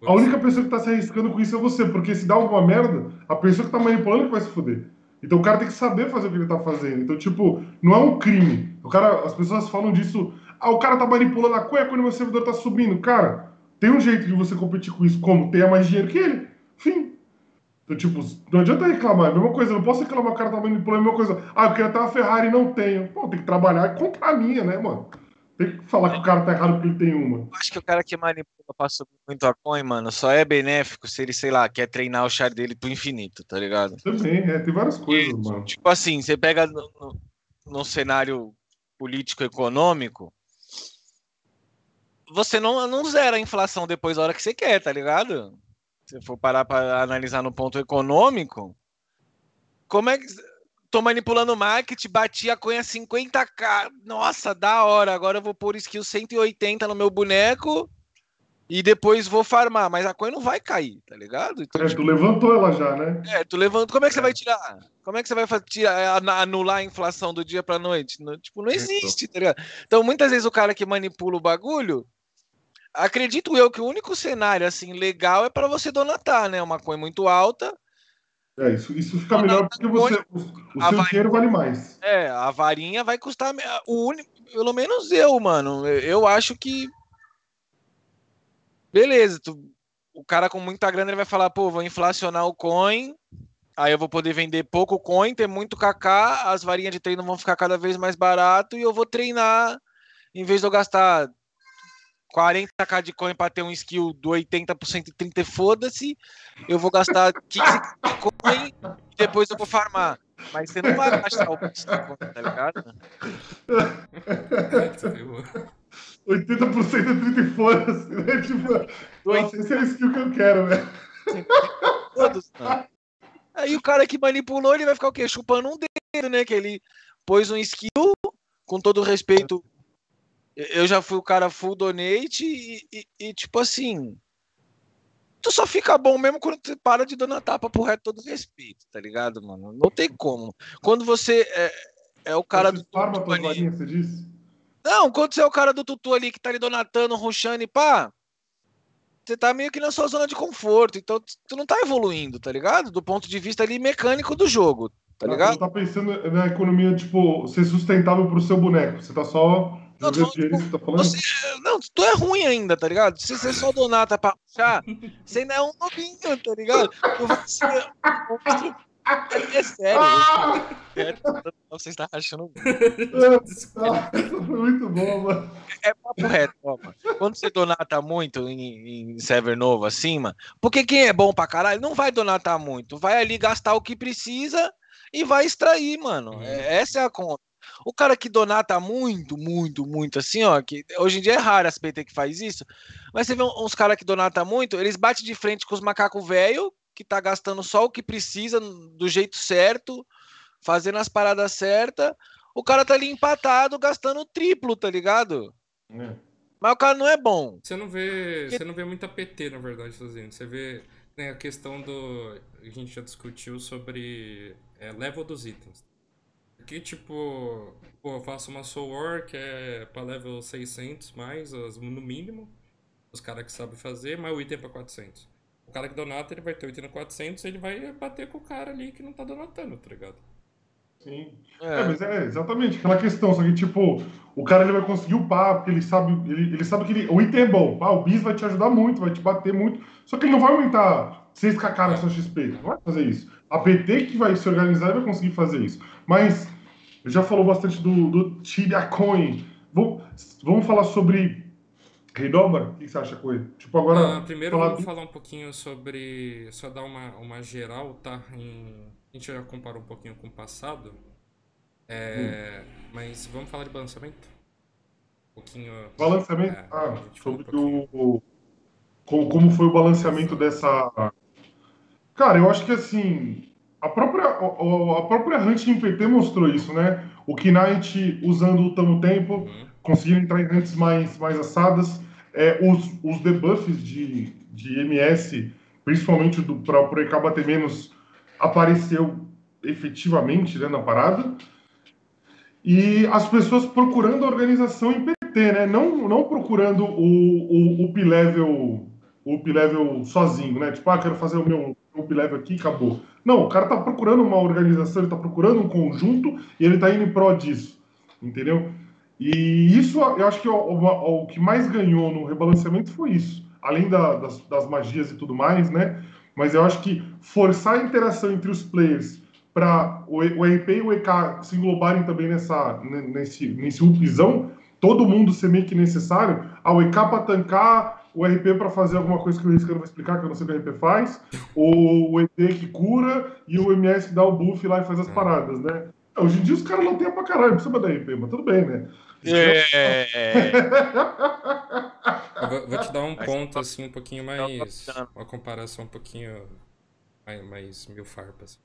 A única pessoa que tá se arriscando com isso é você, porque se dá alguma merda, a pessoa que tá manipulando que vai se fuder. Então o cara tem que saber fazer o que ele tá fazendo. Então, tipo, não é um crime. O cara, as pessoas falam disso. Ah, o cara tá manipulando a cueca quando meu servidor tá subindo. Cara, tem um jeito de você competir com isso, como tenha mais dinheiro que ele. Fim. Então, tipo, não adianta reclamar. É a mesma coisa, eu não posso reclamar o cara tá manipulando a mesma coisa. Ah, eu queria ter uma Ferrari e não tenho. Pô, tem que trabalhar contra a minha, né, mano? Tem que falar que o cara tá errado porque ele tem uma. Eu acho que o cara que manipula subir muito a coin, mano, só é benéfico se ele, sei lá, quer treinar o char dele pro infinito, tá ligado? Também, é, tem várias coisas, mano. Tipo assim, você pega no, cenário político-econômico, você não, não zera a inflação depois da hora que você quer, tá ligado? Se for parar para analisar no ponto econômico, como é que. Tô manipulando o marketing, bati a coin a 50k. Nossa, da hora. Agora eu vou pôr skill 180 no meu boneco e depois vou farmar. Mas a coin não vai cair, tá ligado? Então, É, tu levantou ela já, né? é, tu levanta. Como é que você vai tirar? Como é que você vai tirar, an- anular a inflação do dia pra noite? Não- tipo, não existe, tá ligado? Então, muitas vezes o cara que manipula o bagulho, acredito eu que o único cenário assim legal é pra você donatar, né? Uma coin muito alta. É, isso, isso fica melhor porque você, o, o seu vai. dinheiro vale mais. É, a varinha vai custar o único, pelo menos eu, mano. Eu, eu acho que beleza, tu- o cara com muita grana ele vai falar, pô, vou inflacionar o coin, aí eu vou poder vender pouco coin, ter muito KK, as varinhas de treino vão ficar cada vez mais barato e eu vou treinar em vez de eu gastar 40k de coin para ter um skill do 80% e 30 foda-se, eu vou gastar 15 de coin e depois eu vou farmar. Mas você não vai gastar o tá ligado? 80% é 30 e foda-se, né? Tipo, nossa, esse é o skill que eu quero, velho. Todos, não. Aí o cara que manipulou, ele vai ficar o quê? Chupando um dedo, né? Que ele pôs um skill, com todo respeito. Eu já fui o cara full donate e, e- e, tipo assim. Tu só fica bom mesmo quando tu para de dando a tapa pro reto todo respeito, tá ligado, mano? Não tem como. Quando você é, é o cara do tutu varinha, você disse? Não, quando você é o cara do tutu ali que tá ali donatando, rushando e pá, você tá meio que na sua zona de conforto. Então tu não tá evoluindo, tá ligado? Do ponto de vista ali mecânico do jogo, tá ligado? Você tá pensando na economia, tipo, ser sustentável pro seu boneco. Você tá só dinheiro, você tá falando? Você, não, tu é ruim ainda, tá ligado? Se você só donata pra puxar, você ainda é um novinho, tá ligado? Tu vai ser- É sério. (laughs) É, você está achando. Ah, Muito bom, mano. É papo reto, ó, mano. Quando você donata muito em, em server novo acima, porque quem é bom pra caralho não vai donatar muito. Vai ali gastar o que precisa e vai extrair, mano. É- essa é a conta. O cara que donata muito, muito, muito assim, ó, que hoje em dia é raro as PT que faz isso, mas você vê uns caras que donata muito, eles batem de frente com os macacos velho que tá gastando só o que precisa do jeito certo, fazendo as paradas certas. O cara tá ali empatado, gastando o triplo, tá ligado? Mas o cara não é bom. Você não vê, você não vê muita PT, na verdade, fazendo. Você vê né, a questão do. A gente já discutiu sobre é, level dos itens. Que tipo, pô, eu faço uma Soul War que é pra level 600 mais, no mínimo. Os caras que sabem fazer, mas o item é pra 400. O cara que donata, ele vai ter o item no 400 ele vai bater com o cara ali que não tá donatando, tá ligado? Sim. É, mas é exatamente aquela questão, só que tipo, o cara ele vai conseguir upar, porque ele sabe, ele, ele sabe que ele- o item é bom. Ah, o bis vai te ajudar muito, vai te bater muito, só que ele não vai aumentar 6kk na sua XP, não vai fazer isso. A PT que vai se organizar e vai conseguir fazer isso. Mas já falou bastante do, do Tibia Coin. Vamos, vamos falar sobre Redobar? O que você acha, Coelho? Tipo, agora. Ah, primeiro falar vamos falar um pouquinho sobre. Só dar uma, uma geral, tá? Em- a gente já comparou um pouquinho com o passado. É, Mas vamos falar de balanceamento? Um pouquinho. Balanceamento? É, ah, um sobre o, o- como, como foi o balanceamento dessa. Cara, eu acho que assim. A própria, o- a própria Hunt em PT mostrou isso, né? O Knight usando o Tamo Tempo, Uhum. conseguindo entrar em hunts mais, mais assadas. É, os, os debuffs de, de MS, principalmente do próprio EK bater menos, apareceu efetivamente né, na parada. E as pessoas procurando a organização em PT, né? Não, não procurando o, o, o up-level o up-level sozinho, né? Tipo, ah, quero fazer o meu aqui e acabou. Não, o cara tá procurando uma organização, ele tá procurando um conjunto e ele tá indo em prol disso, entendeu? E isso, eu acho que o, o- o que mais ganhou no rebalanceamento foi isso. além da- das, das magias e tudo mais, né? Mas eu acho que forçar a interação entre os players para o, o RP e o EK se englobarem também nessa, ne- nesse, nesse upzão, todo mundo ser meio que necessário, ao EK para tancar, o RP para fazer alguma coisa que o Riscano vai explicar, que eu não sei o que o RP faz, o, o ED que cura e o MS que dá o buff lá e faz as paradas, né? Hoje em dia os caras não tem pra caralho, não precisa da RP, mas tudo bem, né? É. Vou, vou te dar um (laughs) ponto assim um pouquinho mais. Uma comparação um pouquinho mais, mais mil farpas.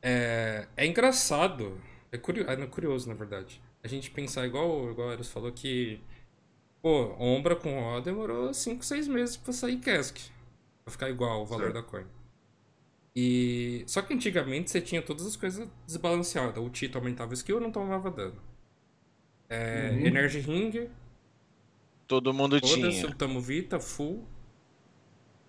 É, é engraçado. É, curio, é curioso, na verdade. A gente pensar igual, igual o Eros falou que. Pô, Ombra com O demorou 5, 6 meses pra sair cask. Pra ficar igual o valor da coin. E. Só que antigamente você tinha todas as coisas desbalanceadas. O Tito aumentava skill não tomava dano. É, Uhum. Energy Ring, Todo mundo Foda-se, tinha. o Tamo Vita, full.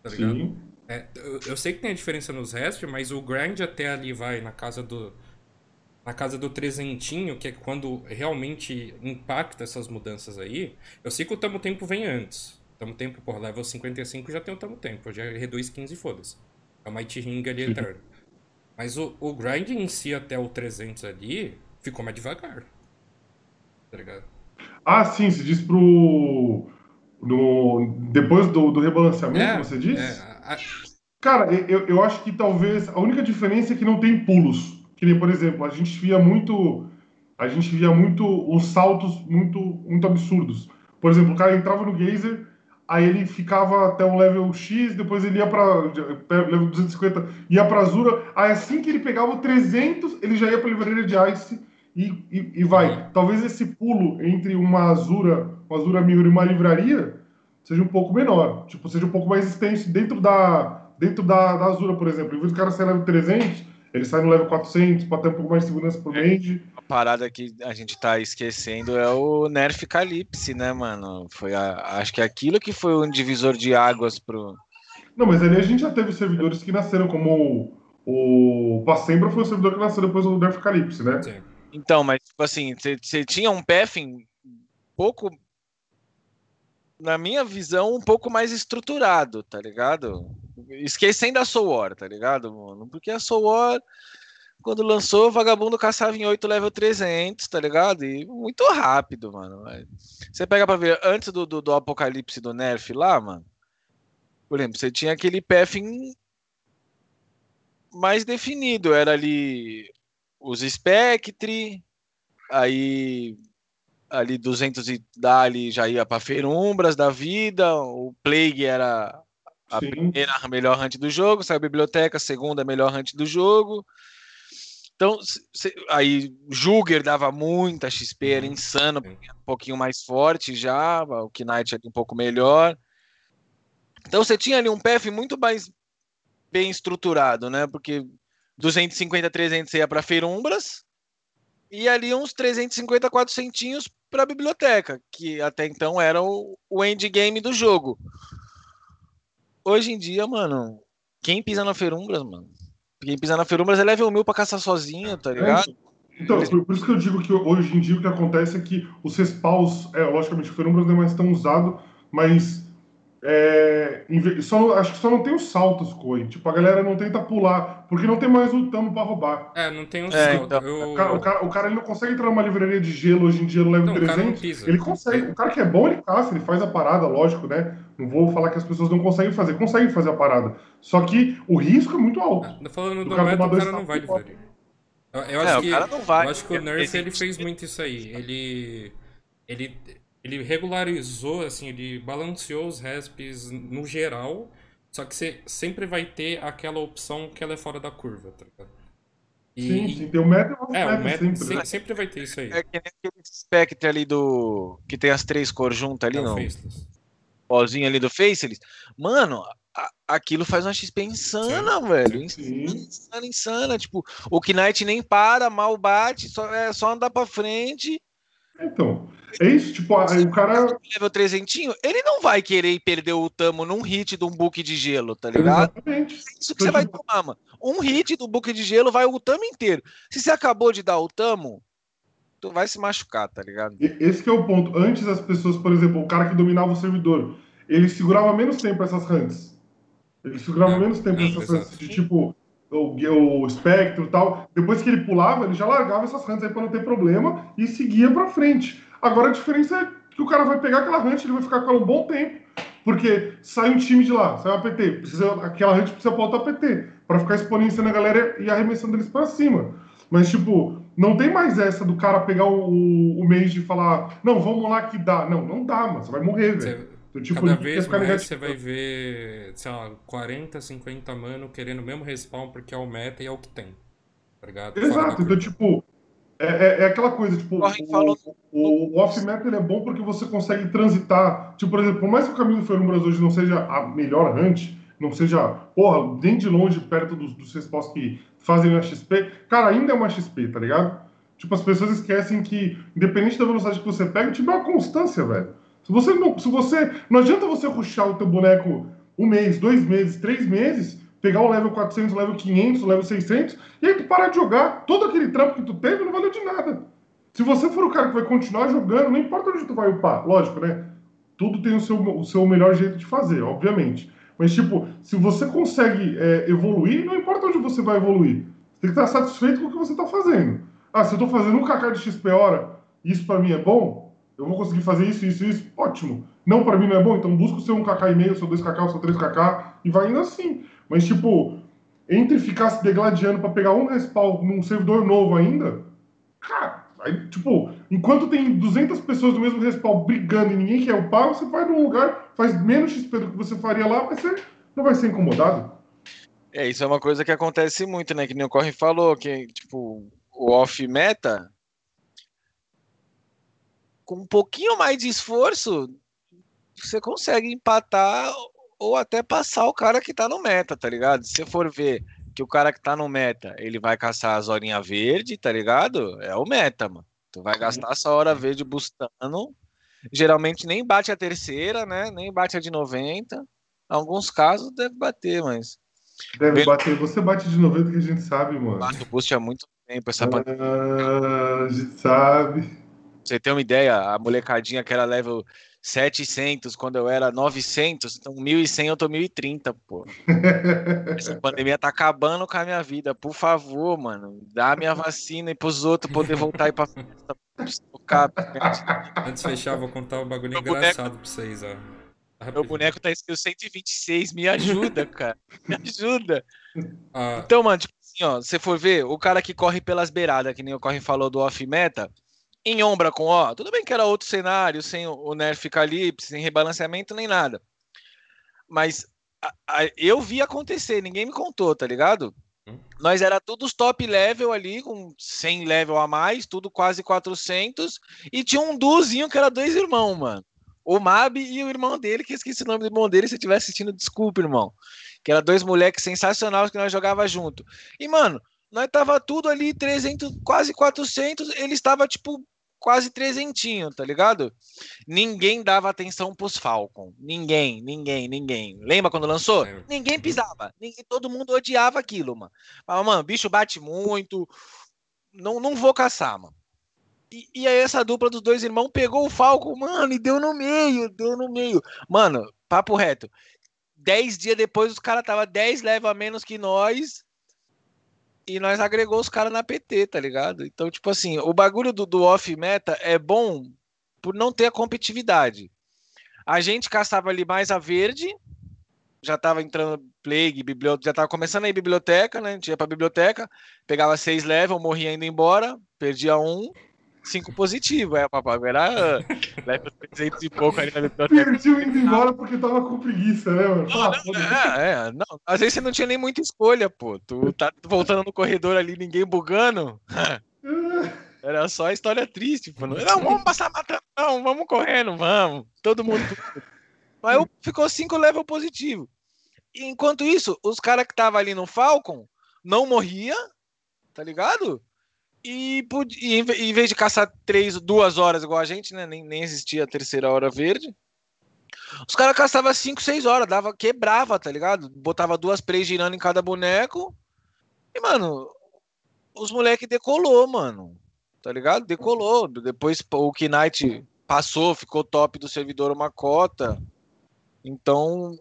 Tá ligado? Sim. É, eu, eu sei que tem a diferença nos resp, mas o grind até ali vai na casa do. Na casa do trezentinho, que é quando realmente impacta essas mudanças aí. Eu sei que o Tamo Tempo vem antes. Tamo Tempo, por level 55 já tem o Tamo Tempo. Já reduz 15 e foda-se. É o Mighty Ring ali eterno. Mas o, o grind em si até o 300 ali ficou mais devagar. Tá ligado? Ah, sim, se diz pro. No, depois do, do rebalanceamento, você diz? É, a- Cara, eu, eu acho que talvez a única diferença é que não tem pulos. Que nem, por exemplo, a gente via muito. A gente via muito os saltos muito, muito absurdos. Por exemplo, o cara entrava no geyser, aí ele ficava até um level X, depois ele ia pra. level 250, ia pra Azura, aí assim que ele pegava o 300, ele já ia pra livraria de Ice e, e, e vai. Talvez esse pulo entre uma Azura, uma Azura Mirror e uma livraria seja um pouco menor. Tipo, seja um pouco mais extenso dentro da, dentro da, da Azura, por exemplo. Em vez do cara no level 300, ele sai no level 400 para ter um pouco mais de segurança pro mage. A parada que a gente tá esquecendo é o Nerf Calypse, né, mano? Foi a- acho que é aquilo que foi um divisor de águas pro. Não, mas ali a gente já teve servidores que nasceram como o, o Passembra foi o servidor que nasceu depois do Nerf Calypse, né? Então, mas tipo assim, você tinha um pathing pouco. Na minha visão, um pouco mais estruturado, tá ligado? Esquecendo a Soul War, tá ligado, mano? Porque a Soul War, quando lançou, o vagabundo caçava em 8 level 300, tá ligado? E muito rápido, mano. Você pega pra ver, antes do, do, do apocalipse do Nerf lá, mano, por exemplo, você tinha aquele pathing mais definido, era ali os Spectre, aí ali 200 e dali já ia para Ferumbras da vida, o Plague era a Sim. primeira a melhor hunt do jogo, saiu a biblioteca, a segunda a melhor hunt do jogo. Então, se- aí Jugger dava muita XP, era insano, um pouquinho mais forte já, o Knight ali um pouco melhor. Então você tinha ali um PF muito mais bem estruturado, né? Porque 250, 300 você ia para Ferumbras e ali uns 350, 400 para a biblioteca, que até então era o, o endgame do jogo. Hoje em dia, mano, quem pisa na Ferumbras, mano? Quem pisa na Ferumbras é level 1000 pra caçar sozinho, tá ligado? Então, por, por isso que eu digo que hoje em dia o que acontece é que os respawns, é, logicamente, o Ferumbras não é mais tão usado, mas é, só, acho que só não tem os saltos, Coi. Tipo, a galera não tenta pular, porque não tem mais o tamo pra roubar. É, não tem um É, salto. então. Eu- O cara, o, cara, o cara, ele não consegue entrar numa livraria de gelo hoje em dia no level Não, o cara não 300. pisa. Ele consegue. O cara que é bom, ele caça, ele faz a parada, lógico, né? Não vou falar que as pessoas não conseguem fazer. Conseguem fazer a parada. Só que o risco é muito alto. Tô falando Do do cara o cara não vai livraria. Eu, eu É, acho o que, cara não vai, Eu acho que o Nerf ele fez muito isso aí. Ele, ele, ele regularizou, assim, ele balanceou os resps no geral, só que você sempre vai ter aquela opção que ela é fora da curva, tá ligado? E- Sim, sim. Tem o meta e o É, o meta sempre. sempre, né? sempre vai ter isso aí. É que nem aquele Spectre ali do. que tem as três cores juntas ali, É o não. Pozinho ali do Faceless. Mano, a- aquilo faz uma XP insana, velho. Sim. Insana, insana, insana. Tipo, o Knight nem para, mal bate, só, é só andar pra frente. Então, é isso. Tipo, aí o cara. Level 300, ele não vai querer perder o Tamo num hit de um book de gelo, tá ligado? Exatamente. É isso que você vai tomar, mano. Um hit do book de gelo vai o Tamo inteiro. Se você acabou de dar o Tamo, tu vai se machucar, tá ligado? Esse que é o ponto. Antes as pessoas, por exemplo, o cara que dominava o servidor, ele segurava menos tempo essas hunts. Ele segurava menos tempo é, essas hunts de tipo o, o Spectro e tal. Depois que ele pulava, ele já largava essas hunts aí pra não ter problema e seguia pra frente. Agora a diferença é que o cara vai pegar aquela hunt, ele vai ficar com ela um bom tempo. Porque sai um time de lá, sai um APT, precisa, aquela hunt precisa pra outro APT, pra ficar exponenciando a galera e arremessando eles pra cima. Mas, tipo, não tem mais essa do cara pegar o, o, o mês de falar, não, vamos lá que dá. Não, não dá, mano, você vai morrer, velho. Tipo, Cada vez mais negativo. você vai ver, sei lá, 40, 50 mano querendo o mesmo respawn porque é o meta e é o que tem. Tá ligado? Exato, então, tipo, é, é, é aquela coisa, tipo, Corre, o, falou- o, o off-map ele é bom porque você consegue transitar. Tipo, por exemplo, por mais que o caminho do Ferumbras hoje não seja a melhor hunt, não seja, porra, nem de longe perto dos, dos respawns que fazem uma XP, cara, ainda é uma XP, tá ligado? Tipo, as pessoas esquecem que, independente da velocidade que você pega, tipo, é uma constância, velho. Se você não, se você, não adianta você ruxar o teu boneco um mês, dois meses, três meses, pegar o level 400, o level 500, o level 600, e aí tu parar de jogar. Todo aquele trampo que tu teve não valeu de nada. Se você for o cara que vai continuar jogando, não importa onde tu vai upar, lógico, né? Tudo tem o seu, o seu melhor jeito de fazer, obviamente. Mas, tipo, se você consegue é, evoluir, não importa onde você vai evoluir. Você tem que estar satisfeito com o que você está fazendo. Ah, se eu tô fazendo um kk de XP hora, isso pra mim é bom, eu vou conseguir fazer isso, isso, isso, ótimo. Não pra mim não é bom, então busca o seu 1kk e meio, seu 2kk, o seu 3kk e vai indo assim. Mas, tipo, entre ficar se degladiando pra pegar um respawn num servidor novo ainda, cara, aí, tipo, enquanto tem 200 pessoas do mesmo respawn brigando e ninguém quer upar, você vai num lugar, faz menos XP do que você faria lá, mas você não vai ser incomodado. É, isso é uma coisa que acontece muito, né? Que nem o Corre falou, que, tipo, o off-meta, com um pouquinho mais de esforço, você consegue empatar ou até passar o cara que tá no meta, tá ligado? Se você for ver que o cara que tá no meta, ele vai caçar as horinhas verde, tá ligado? É o meta, mano. Tu vai gastar essa hora verde bustando. Geralmente nem bate a terceira, né? Nem bate a de 90. Em alguns casos deve bater, mas Deve bater. Você bate de 90 que a gente sabe, mano. bate o boost há muito tempo essa pandemia. Ah, a gente sabe. Pra você ter uma ideia, a molecadinha que era level 700 quando eu era 900, então 1100 eu tô 1030, pô. (laughs) Essa pandemia tá acabando com a minha vida. Por favor, mano, dá a minha vacina e pros outros poder voltar e ir pra festa. Tocar. Antes de fechar, vou contar um bagulho Meu boneco- engraçado pra vocês, ó. Meu Rapidinho. boneco tá escrito 126, me ajuda, cara. Me ajuda. Ah, Então, mano, tipo assim, ó, se você for ver, o cara que corre pelas beiradas, que nem o Corre falou do off-meta, em ombra com ó, tudo bem que era outro cenário, sem o- o nerf calypso, sem rebalanceamento nem nada. Mas a- a- eu vi acontecer, ninguém me contou, tá ligado? Hum. Nós era todos top level ali, com 100 level a mais, tudo quase 400, e tinha um duozinho que era dois irmãos, mano. O Mab e o irmão dele, que eu esqueci o nome do irmão dele, se estiver assistindo, desculpa, irmão. Que era dois moleques sensacionais que nós jogava junto. E, mano, nós tava tudo ali 300, quase 400, ele estava, tipo, quase trezentinho, tá ligado? Ninguém dava atenção pros Falcon. Ninguém, ninguém, ninguém. Lembra quando lançou? Ninguém pisava. Ninguém, todo mundo odiava aquilo, mano. Mas, mano, bicho bate muito. Não, não vou caçar, mano. E, e aí essa dupla dos dois irmãos pegou o Falcon, mano, e deu no meio, deu no meio. Mano, papo reto. Dez dias depois os caras tava 10 leva a menos que nós. E nós agregou os caras na PT, tá ligado? Então, tipo assim, o bagulho do, do off-meta é bom por não ter a competitividade. A gente caçava ali mais a verde, já tava entrando plague, biblioteca, já tava começando aí biblioteca, né? A gente ia pra biblioteca, pegava seis level, morria indo embora, perdia um, cinco positivo. É, papai, era ah, (laughs) level 300 e pouco ali na biblioteca. Perdiu indo embora porque tava com preguiça, né, mano? Ah, foda-se. É, é, não. Às vezes você não tinha nem muita escolha, pô. Tu tá voltando no corredor ali, ninguém bugando. (laughs) Era só história triste, pô. Não, não, vamos passar matando, não, vamos correndo, vamos. Todo mundo. Mas eu- ficou cinco level positivo. E enquanto isso, os caras que tava ali no Falcon não morria, tá ligado? E, e em ve- em vez de caçar três, duas horas igual a gente, né? Nem, nem existia a terceira hora verde. Os caras caçavam 5, 6 horas, dava, quebrava, tá ligado? Botava duas plays girando em cada boneco. E, mano, os moleque decolou, mano. Tá ligado? Decolou. Depois o Knight passou, ficou top do servidor uma cota. Então,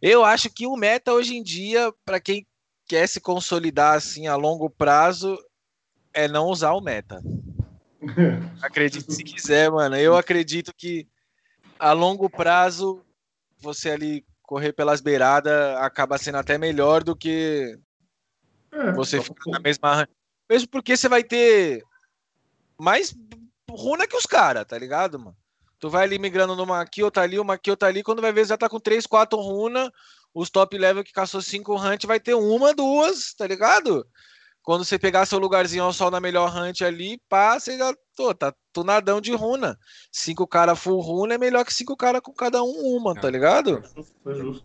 eu acho que o meta hoje em dia, para quem quer se consolidar assim a longo prazo, é não usar o meta. (laughs) Acredite se quiser, mano. Eu acredito que a longo prazo você ali correr pelas beiradas acaba sendo até melhor do que É, você ficar na mesma. Mesmo porque você vai ter mais runa que os caras, tá ligado, mano? Tu vai ali migrando numa aqui, outra ali, uma aqui, outra ali. Quando vai ver, já tá com 3, 4 runa. Os top level que caçou 5 hunt vai ter uma, duas, tá ligado? Quando você pegar seu lugarzinho ao sol na melhor hunt ali, pá, você já tô, tá tunadão de runa. Cinco cara full runa é melhor que cinco cara com cada um uma, tá ligado? É justo.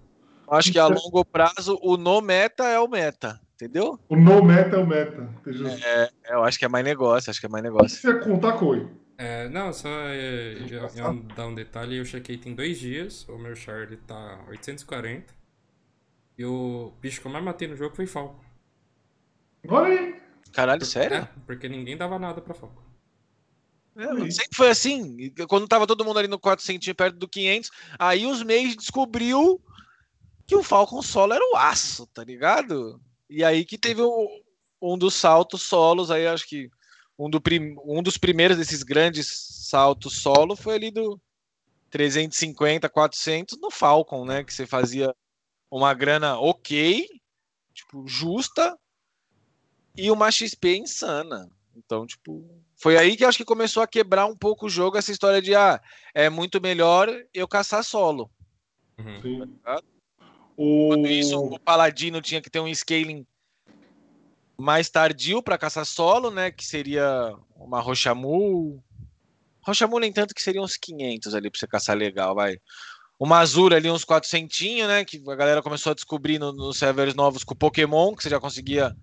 Acho que a longo prazo o no meta é o meta, entendeu? O no meta é o meta. é justo. É, eu acho que é mais negócio, acho que é mais negócio. você ia contar, Coi? É, não, só é, já- já dar um detalhe, eu chequei tem dois dias, o meu char ele tá 840. E o bicho que eu mais matei no jogo foi Falco. Olha aí. Caralho, sério? É, porque ninguém dava nada pra Falco. É, mano, sempre foi assim. Quando tava todo mundo ali no 400 perto do 500, aí os meios descobriu que o Falcon solo era o aço, tá ligado? E aí que teve o- um dos saltos solos, aí acho que um, do prim- um dos primeiros desses grandes saltos solo foi ali do 350, 400 no Falcon, né? Que você fazia uma grana ok, tipo, justa, e uma XP insana. Então, tipo, foi aí que acho que começou a quebrar um pouco o jogo essa história de ah, é muito melhor eu caçar solo. Uhum. Sim. Quando O... isso, o Paladino tinha que ter um scaling mais tardio para caçar solo, né? Que seria uma Rochamu. Rochamu nem tanto que seriam uns 500 ali para você caçar legal, vai. Uma Azura ali, uns 400, né? Que a galera começou a descobrir no- nos servers novos com Pokémon, que você já conseguia.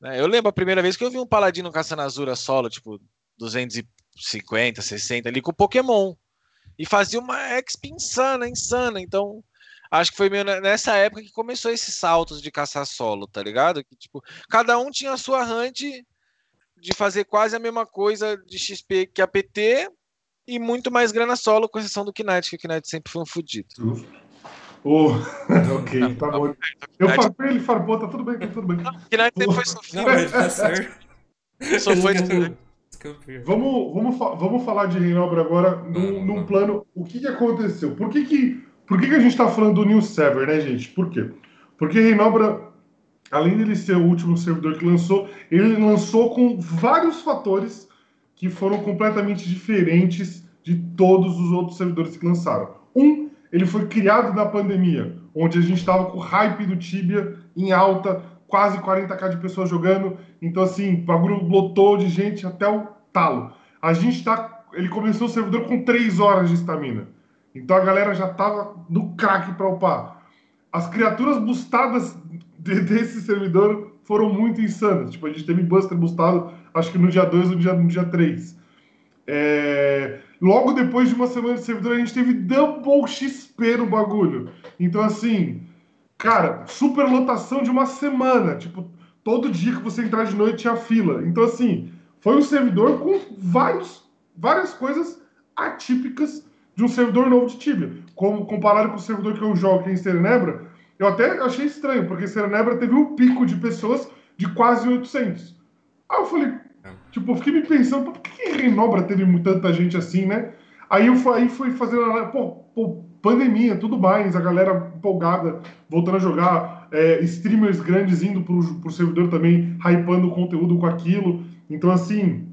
né, Eu lembro a primeira vez que eu vi um Paladino caçando Azura solo, tipo 250, 60 ali com Pokémon. E fazia uma exp insana, insana. Então, acho que foi meio ne- nessa época que começou esses saltos de caçar solo, tá ligado? Que, tipo, cada um tinha a sua hunt de fazer quase a mesma coisa de XP que a PT e muito mais grana solo, com exceção do Knight, que o Knight sempre foi um fudido. Justo. (laughs) O... ok, tá bom. Eu farpei, ele farpou, tá tudo bem, tá tudo bem. O Knight sempre foi Não, sofrido. mas tá certo. (laughs) Só foi. (laughs) Vamos, vamos, fa- vamos falar de Reinobra agora num, num plano. O que, que aconteceu? Por que, que, por que, que a gente está falando do New Server, né, gente? Por quê? Porque Reinobra, além dele ser o último servidor que lançou, ele lançou com vários fatores que foram completamente diferentes de todos os outros servidores que lançaram. Um, ele foi criado na pandemia, onde a gente estava com o hype do Tibia em alta, quase 40k de pessoas jogando. Então, assim, o bagulho lotou de gente até o talo. A gente tá. Ele começou o servidor com 3 horas de estamina. Então a galera já tava no crack pra upar. As criaturas bustadas de- (laughs) desse servidor foram muito insanas. Tipo, a gente teve Buster bustado, acho que no dia 2 ou no dia, no dia 3. É, Logo depois de uma semana de servidor, a gente teve double XP no bagulho. Então, assim, cara, super lotação de uma semana. Tipo, todo dia que você entrar de noite tinha fila. Então, assim, foi um servidor com vários, várias coisas atípicas de um servidor novo de Tibia. Como comparado com o servidor que eu jogo aqui em Serenebra, eu até achei estranho, porque Serenebra teve um pico de pessoas de quase 800. Aí eu falei, tipo, eu fiquei me pensando, por que que Renobra teve tanta gente assim, né? Aí eu fui, aí fui fazendo, pô, pô, pandemia, tudo mais, a galera empolgada, voltando a jogar, é, streamers grandes indo pro, pro servidor também, hypando o conteúdo com aquilo. Então, assim,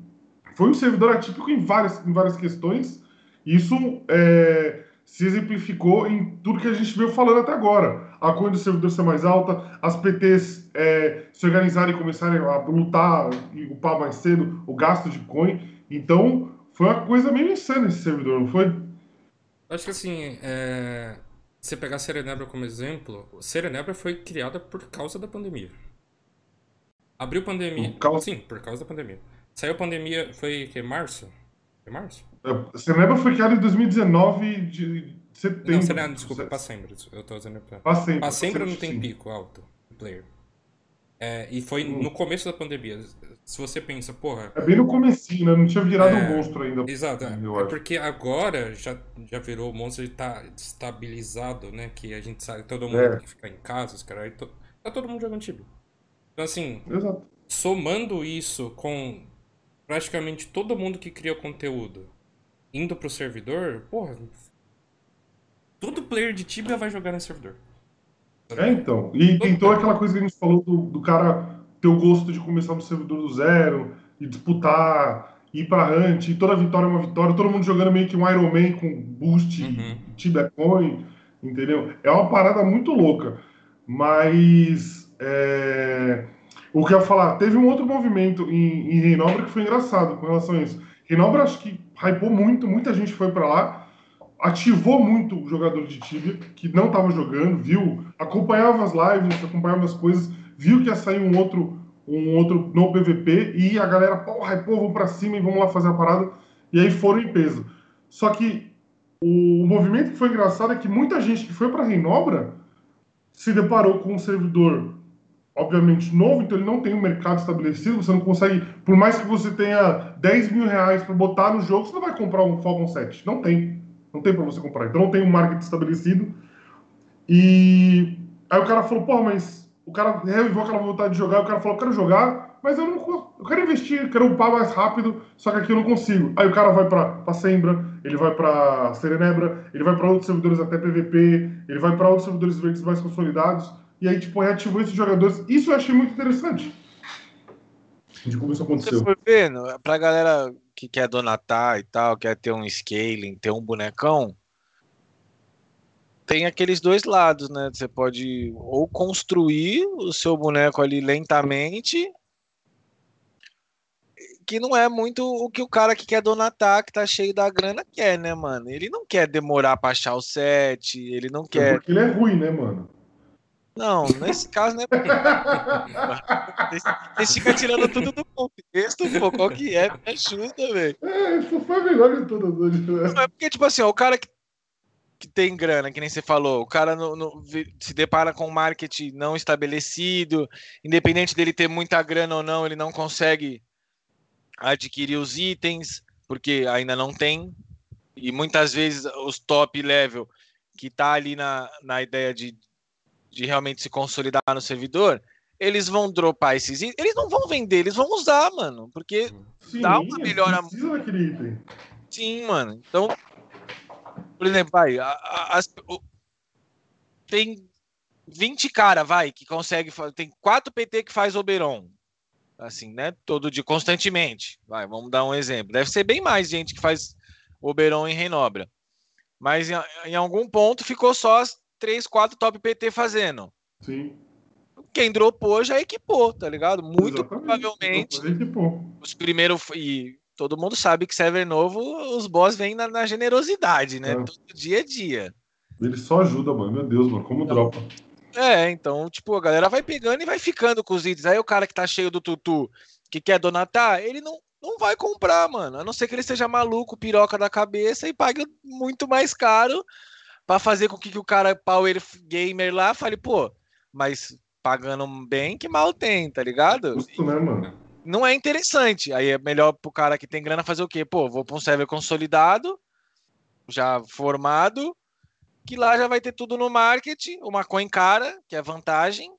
foi um servidor atípico em várias, em várias questões. Isso é, se exemplificou em tudo que a gente veio falando até agora. A coin do servidor ser mais alta, as PTs é, se organizarem e começarem a lutar e upar mais cedo, o gasto de coin. Então, foi uma coisa meio insana esse servidor, não foi? Acho que assim, é... você pegar Serenebra como exemplo, Serenebra foi criada por causa da pandemia. Abriu pandemia. Por causa- Sim, por causa da pandemia. Saiu pandemia, foi que março? Foi março? É, Serenebra foi criado em 2019 de setembro. Não, Serenebra, desculpa, é Passembra. Eu tô usando pra... Passembra, Passembra não tem sim. pico alto player. É, e foi no começo da pandemia. Se você pensa, porra. É bem no comecinho, né? Não tinha virado É, um monstro ainda. Exato. é. eu É porque agora já, já virou o monstro e tá estabilizado, né? Que a gente sabe, todo mundo É. tem que ficar em casa, os caras. to- Tá todo mundo jogando Tibia. Então, assim, Exato. somando isso com praticamente todo mundo que cria conteúdo indo pro servidor, porra. Todo player de Tibia vai jogar nesse servidor. É, então. E tem toda aquela coisa que a gente falou do, do cara ter o gosto de começar no servidor do zero e disputar, ir pra hunt, e toda vitória é uma vitória, todo mundo jogando meio que um Iron Man com boost, Uhum. Tibia Coin, entendeu? É uma parada muito louca. Mas. é, O que eu ia falar, teve um outro movimento em, em Reinobra que foi engraçado com relação a isso. Reinobra acho que hypou muito, muita gente foi pra lá ativou muito o jogador de Tibia, que não estava jogando, viu, acompanhava as lives, acompanhava as coisas, viu que ia sair um outro, um outro no PVP, e a galera, pô, vamos pra cima e vamos lá fazer a parada, e aí foram em peso. Só que o movimento que foi engraçado é que muita gente que foi pra Reinobra se deparou com um servidor, obviamente, novo, então ele não tem um mercado estabelecido, você não consegue, por mais que você tenha 10 mil reais para botar no jogo, você não vai comprar um Falcon 7, não tem. Não tem para você comprar. Então não tem um market estabelecido. E aí o cara falou, pô, mas o cara reviveu aquela vontade de jogar, o cara falou, eu quero jogar, mas eu não eu quero investir, eu quero upar mais rápido, só que aqui eu não consigo. Aí o cara vai pra Sembra, ele vai pra Serenebra, ele vai pra outros servidores até PVP, ele vai pra outros servidores mais consolidados, e aí, tipo, reativou esses jogadores. Isso eu achei muito interessante. De como isso Você aconteceu. foi vendo, pra galera que quer donatar e tal, quer ter um scaling, ter um bonecão, tem aqueles dois lados, né? Você pode ou construir o seu boneco ali lentamente, que não é muito o que o cara que quer donatar, que tá cheio da grana, quer, né, mano? Ele não quer demorar pra achar o set, ele não quer. Porque ele é ruim, né, mano? Não, nesse caso não é porque. Vocês ficam tirando tudo do contexto, pô. Qual que é? Me ajuda, velho. É, isso foi melhor de todas hoje. né? É porque, tipo assim, ó, o cara que, que tem grana, que nem você falou, o cara no- no- se depara com um marketing não estabelecido, independente dele ter muita grana ou não, ele não consegue adquirir os itens, porque ainda não tem. E muitas vezes os top level que tá ali na, na ideia de, de realmente se consolidar no servidor, eles vão dropar esses itens. Eles não vão vender, eles vão usar, mano. Porque Sim, dá uma ele melhora precisa daquele item. Sim, mano. Então, por exemplo, vai, a- a- as- o- tem 20 cara, vai, que consegue, tem 4 PT que faz Oberon. Assim, né? Todo dia, constantemente. Vai, vamos dar um exemplo. Deve ser bem mais gente que faz Oberon em Renobra. Mas em, em algum ponto ficou só as 3, 4 top PT fazendo. Sim. Quem dropou já equipou, tá ligado? Muito Exatamente. provavelmente Então, os primeiros. E todo mundo sabe que server novo, os boss vêm na, na generosidade, né? É. Todo dia a dia. Ele só ajuda, mano. Meu Deus, mano. Como dropa. É, então, tipo, a galera vai pegando e vai ficando com os itens. Aí o cara que tá cheio do tutu, que quer donatar, ele não, não vai comprar, mano. A não ser que ele seja maluco, piroca da cabeça e pague muito mais caro pra fazer com que, que o cara power gamer lá fale, pô, mas pagando bem, que mal tem, tá ligado? Custo, né, mano? não é interessante. Aí é melhor pro cara que tem grana fazer o quê? Pô, vou pra um server consolidado, já formado, que lá já vai ter tudo no market, uma coin cara, que é vantagem,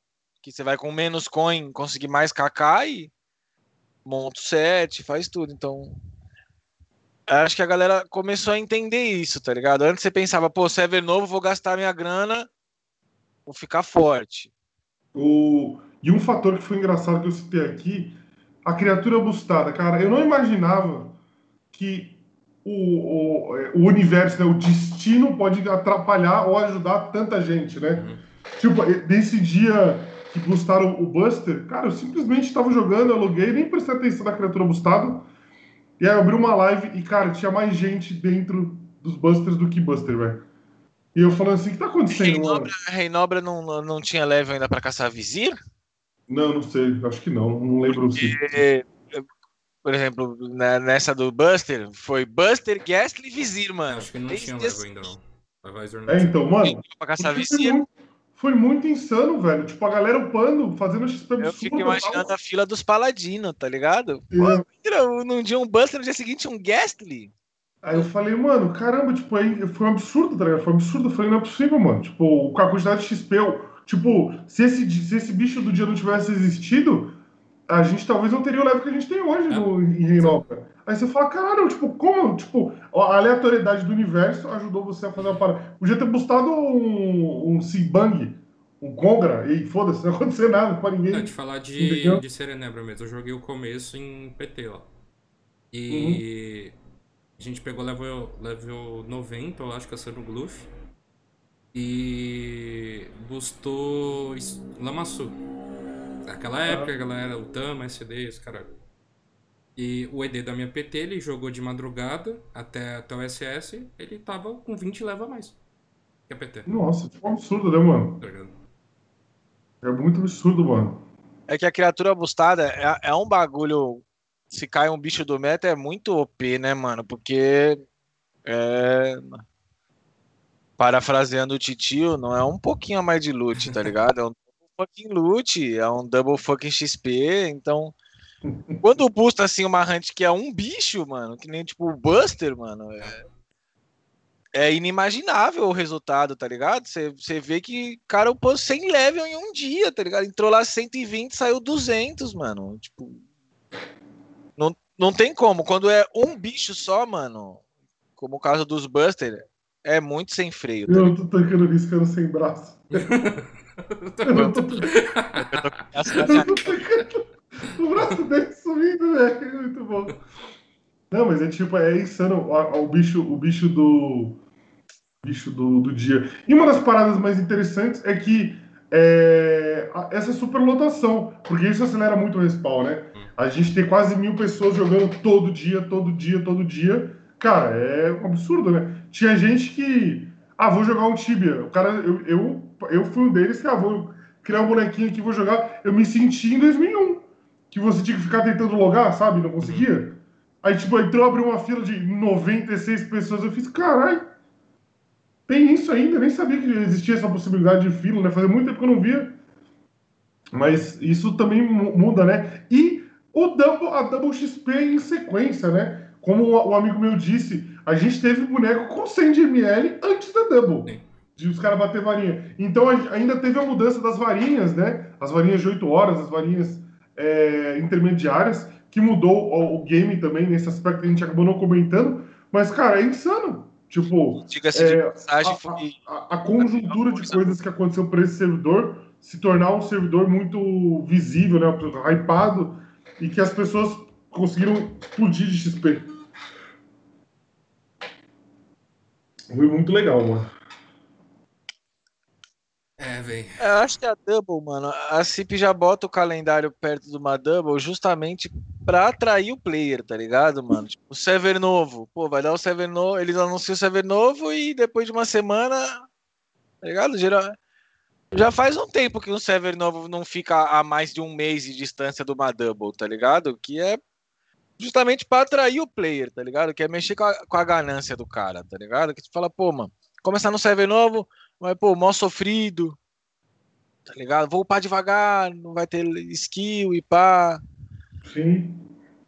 que você vai com menos coin conseguir mais KK e monta o set, faz tudo. Então, acho que a galera começou a entender isso, tá ligado? Antes você pensava, pô, server novo, vou gastar minha grana, vou ficar forte. O... E um fator que foi engraçado que eu citei aqui, a criatura bustada. Cara, eu não imaginava que o, o, é, o universo, né, o destino pode atrapalhar ou ajudar tanta gente, né? Tipo, nesse dia que bustaram o Buster, cara, eu simplesmente estava jogando, eu loguei, nem prestei atenção na criatura bustada. E aí eu abri uma live e, cara, tinha mais gente dentro dos Busters do que Buster, velho. E eu falando assim, o que tá acontecendo? Reinobra, Reinobra não, não- tinha level ainda pra caçar vizir? Não, não sei, acho que não, não lembro se. Por exemplo, na- nessa do Buster, foi Buster, Ghastly e Vizir, mano. Acho que não Três tinha level ainda não. A Visor não É, tinha. então, mano, pra caçar Vizir. muito- foi muito insano, velho. Tipo, a galera upando, fazendo XP Eu absurdo. fico tal. imaginando a fila dos paladinos, tá ligado? É. Pô, num dia um Buster, no dia seguinte um Ghastly. Aí eu falei, mano, caramba, tipo, aí foi um absurdo, tá ligado? Foi um absurdo. Eu falei, não é possível, mano. Tipo, com a quantidade de XP, eu- tipo, se esse, se esse bicho do dia não tivesse existido, a gente talvez não teria o level que a gente tem hoje no, em Reinaldo. Aí você fala, caralho, tipo, como? Tipo, a aleatoriedade do universo ajudou você a fazer uma parada. Podia ter bustado um, um Sibang, um Congra, e foda-se, (laughs) não ia acontecer nada pra ninguém. Não, te falar de, Entendeu? de Serenebra mesmo. Eu joguei o começo em PT lá. E a gente pegou level, level 90, eu acho que é no Gluff. E bustou Lamaçu. Naquela época, a galera, o Tama, SD, esse caralho. E o ED da minha PT, ele jogou de madrugada até, até o SS, ele tava com 20 level a mais. Que a PT. Nossa, tipo, um absurdo, né, mano? Tá ligado? É muito absurdo, mano. É que a criatura bustada é, é um bagulho. Se cai um bicho do meta é muito OP, né, mano? Porque. É. Parafraseando o titio, não é um pouquinho a mais de loot, tá ligado? É um fucking loot, é um double fucking XP, então. Quando busta assim uma hunt que é um bicho, mano, que nem tipo o Buster, mano, é, é inimaginável o resultado, tá ligado? Você vê que, cara, o pôs 100 level em um dia, tá ligado? Entrou lá 120, saiu 200, mano. Tipo. Não, não tem como. Quando é um bicho só, mano, como o caso dos Buster, é muito sem freio. Tá Eu tô tancando riscando sem braço. (laughs) O braço dele sumindo, velho. Muito bom. Não, mas é tipo, é insano o, o bicho, o bicho do. Bicho do, do dia. E uma das paradas mais interessantes é que é, essa superlotação, porque isso acelera muito o respawn, né? A gente tem quase mil pessoas jogando todo dia, todo dia, todo dia. Cara, é um absurdo, né? Tinha gente que. Ah, vou jogar um Tibia. O cara, eu, eu, eu fui um deles que, ah, vou criar um bonequinho aqui, vou jogar. Eu me senti em 2001, que você tinha que ficar tentando logar, sabe? Não conseguia. Aí, tipo, entrou, abriu uma fila de 96 pessoas. Eu fiz, caralho, tem isso ainda? Eu nem sabia que existia essa possibilidade de fila, né? Fazia muito tempo que eu não via. Mas isso também mu- muda, né? E o double, a Double XP em sequência, né? Como o o amigo meu disse, a gente teve boneco com 100 de ml antes da Double. De os caras bater varinha. Então a- ainda teve a mudança das varinhas, né? As varinhas de 8 horas, as varinhas é, intermediárias, que mudou o, o game também nesse aspecto que a gente acabou não comentando. Mas, cara, é insano. Tipo, Diga-se de é, passagem, a- a, a conjuntura de coisas que aconteceu para esse servidor se tornar um servidor muito visível, né? Hypado, e que as pessoas conseguiram explodir de XP. Foi muito legal, mano. É, velho. É, Eu acho que a Double, mano, a CIP já bota o calendário perto de uma Double justamente pra atrair o player, tá ligado, mano? Tipo, o server novo. Pô, vai dar o server novo, eles anunciam o server novo e depois de uma semana, tá ligado? Geral... Já faz um tempo que um server novo não fica a mais de um mês de distância de uma Double, tá ligado? Que é justamente pra atrair o player, tá ligado? Que é mexer com a, com a ganância do cara, tá ligado? Que tu fala, pô, mano, começar no server novo, mas, pô, mó sofrido, tá ligado? Vou upar devagar, não vai ter skill e pá. Sim.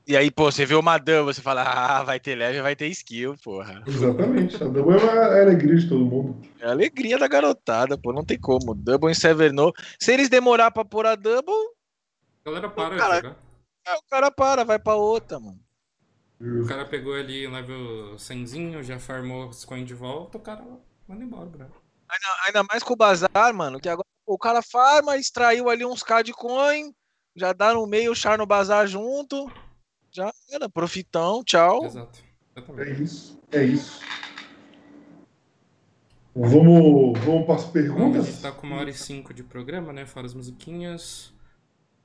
E aí, pô, você vê uma double, você fala, ah, vai ter leve, vai ter skill, porra. Exatamente. A Double é a é a alegria de todo mundo. É a alegria da garotada, pô, não tem como. Double em server novo. Se eles demorar pra pôr a double, A galera para cara- de jogar. É, o cara para, vai pra outra, mano. O cara pegou ali um level 100zinho, já farmou os coins de volta, o cara manda embora, bro. Ainda, ainda mais com o bazar, mano, que agora o cara farma, extraiu ali uns K de coin, já dá no meio o char no bazar junto, já era, profitão, tchau. Exato. É isso. É isso. Vamos, vamos para as Bom, a perguntas? gente tá com uma hora e cinco de programa, né? Fora as musiquinhas.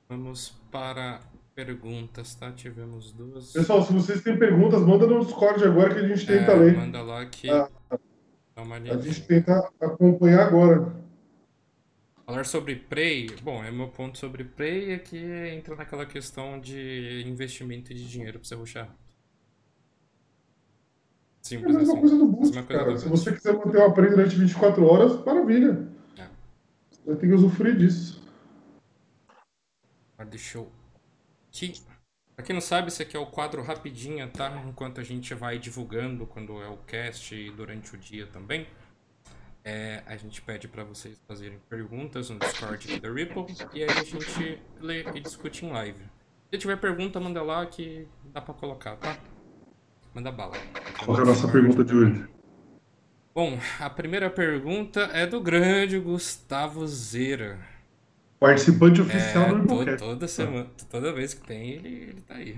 Vamos para perguntas, tá? Tivemos duas. Pessoal, se vocês têm perguntas, manda no Discord agora que a gente tenta É, ler. Manda lá que. Ah. A gente tenta acompanhar agora. Falar sobre Prey, bom, é meu ponto sobre Prey é que entra naquela questão de investimento de dinheiro pra você ruxar. É a Simples mesma assim. coisa do boost, cara. do Se você quiser manter uma prenda durante 24 horas, maravilha. É. Vai ter que usufruir disso. Deixa eu. Aqui. Pra quem não sabe, esse aqui é o quadro rapidinha, tá? Enquanto a gente vai divulgando quando é o cast e durante o dia também. É, a gente pede pra vocês fazerem perguntas no Discord da Ripple e aí a gente lê e discute em live. Se tiver pergunta, manda lá que dá pra colocar, tá? Manda bala. Qual que é a nossa pergunta de hoje? Bom, a primeira pergunta é do grande Gustavo Zera. Participante oficial É, do to- Ripocast. toda semana, toda vez que tem, ele, ele tá aí.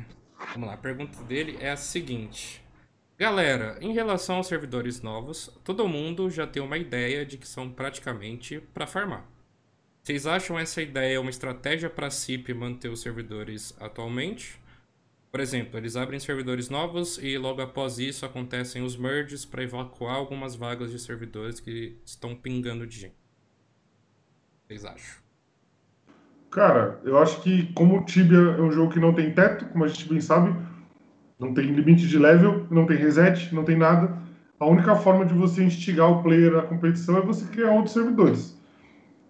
Vamos lá, a pergunta dele é a seguinte. Galera, em relação aos servidores novos, todo mundo já tem uma ideia de que são praticamente para farmar. Vocês acham essa ideia uma estratégia para a CIP manter os servidores atualmente? Por exemplo, eles abrem servidores novos e logo após isso acontecem os merges para evacuar algumas vagas de servidores que estão pingando de gente. Vocês acham? Cara, eu acho que como o Tibia é um jogo que não tem teto, como a gente bem sabe, não tem limite de level, não tem reset, não tem nada. A única forma de você instigar o player à competição é você criar outros servidores.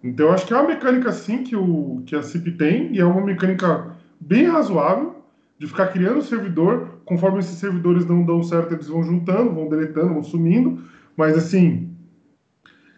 Então eu acho que é uma mecânica sim que, o, que a CIP tem, e é uma mecânica bem razoável de ficar criando servidor, conforme esses servidores não dão certo, eles vão juntando, vão deletando, vão sumindo, mas assim,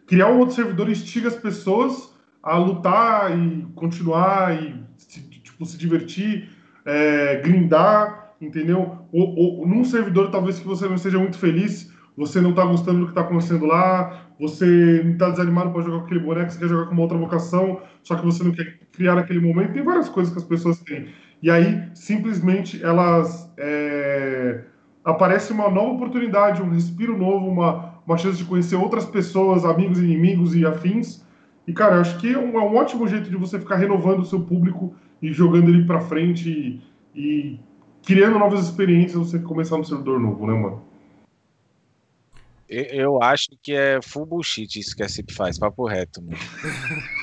criar um outro servidor instiga as pessoas a lutar e continuar e se, tipo, se divertir, é, grindar, entendeu? Ou, ou num servidor talvez que você não esteja muito feliz, você não tá gostando do que tá acontecendo lá, você não tá desanimado para jogar com aquele boneco, você quer jogar com uma outra vocação, só que você não quer criar naquele momento. Tem várias coisas que as pessoas têm. E aí, simplesmente, elas. É... Aparece uma nova oportunidade, um respiro novo, uma, uma chance de conhecer outras pessoas, amigos, inimigos e afins. E, cara, eu acho que é um, é um ótimo jeito de você ficar renovando o seu público e jogando ele pra frente e, e criando novas experiências você começar no servidor novo, né, mano? Eu, eu acho que é full bullshit isso que a CIP faz, papo reto, mano. (laughs)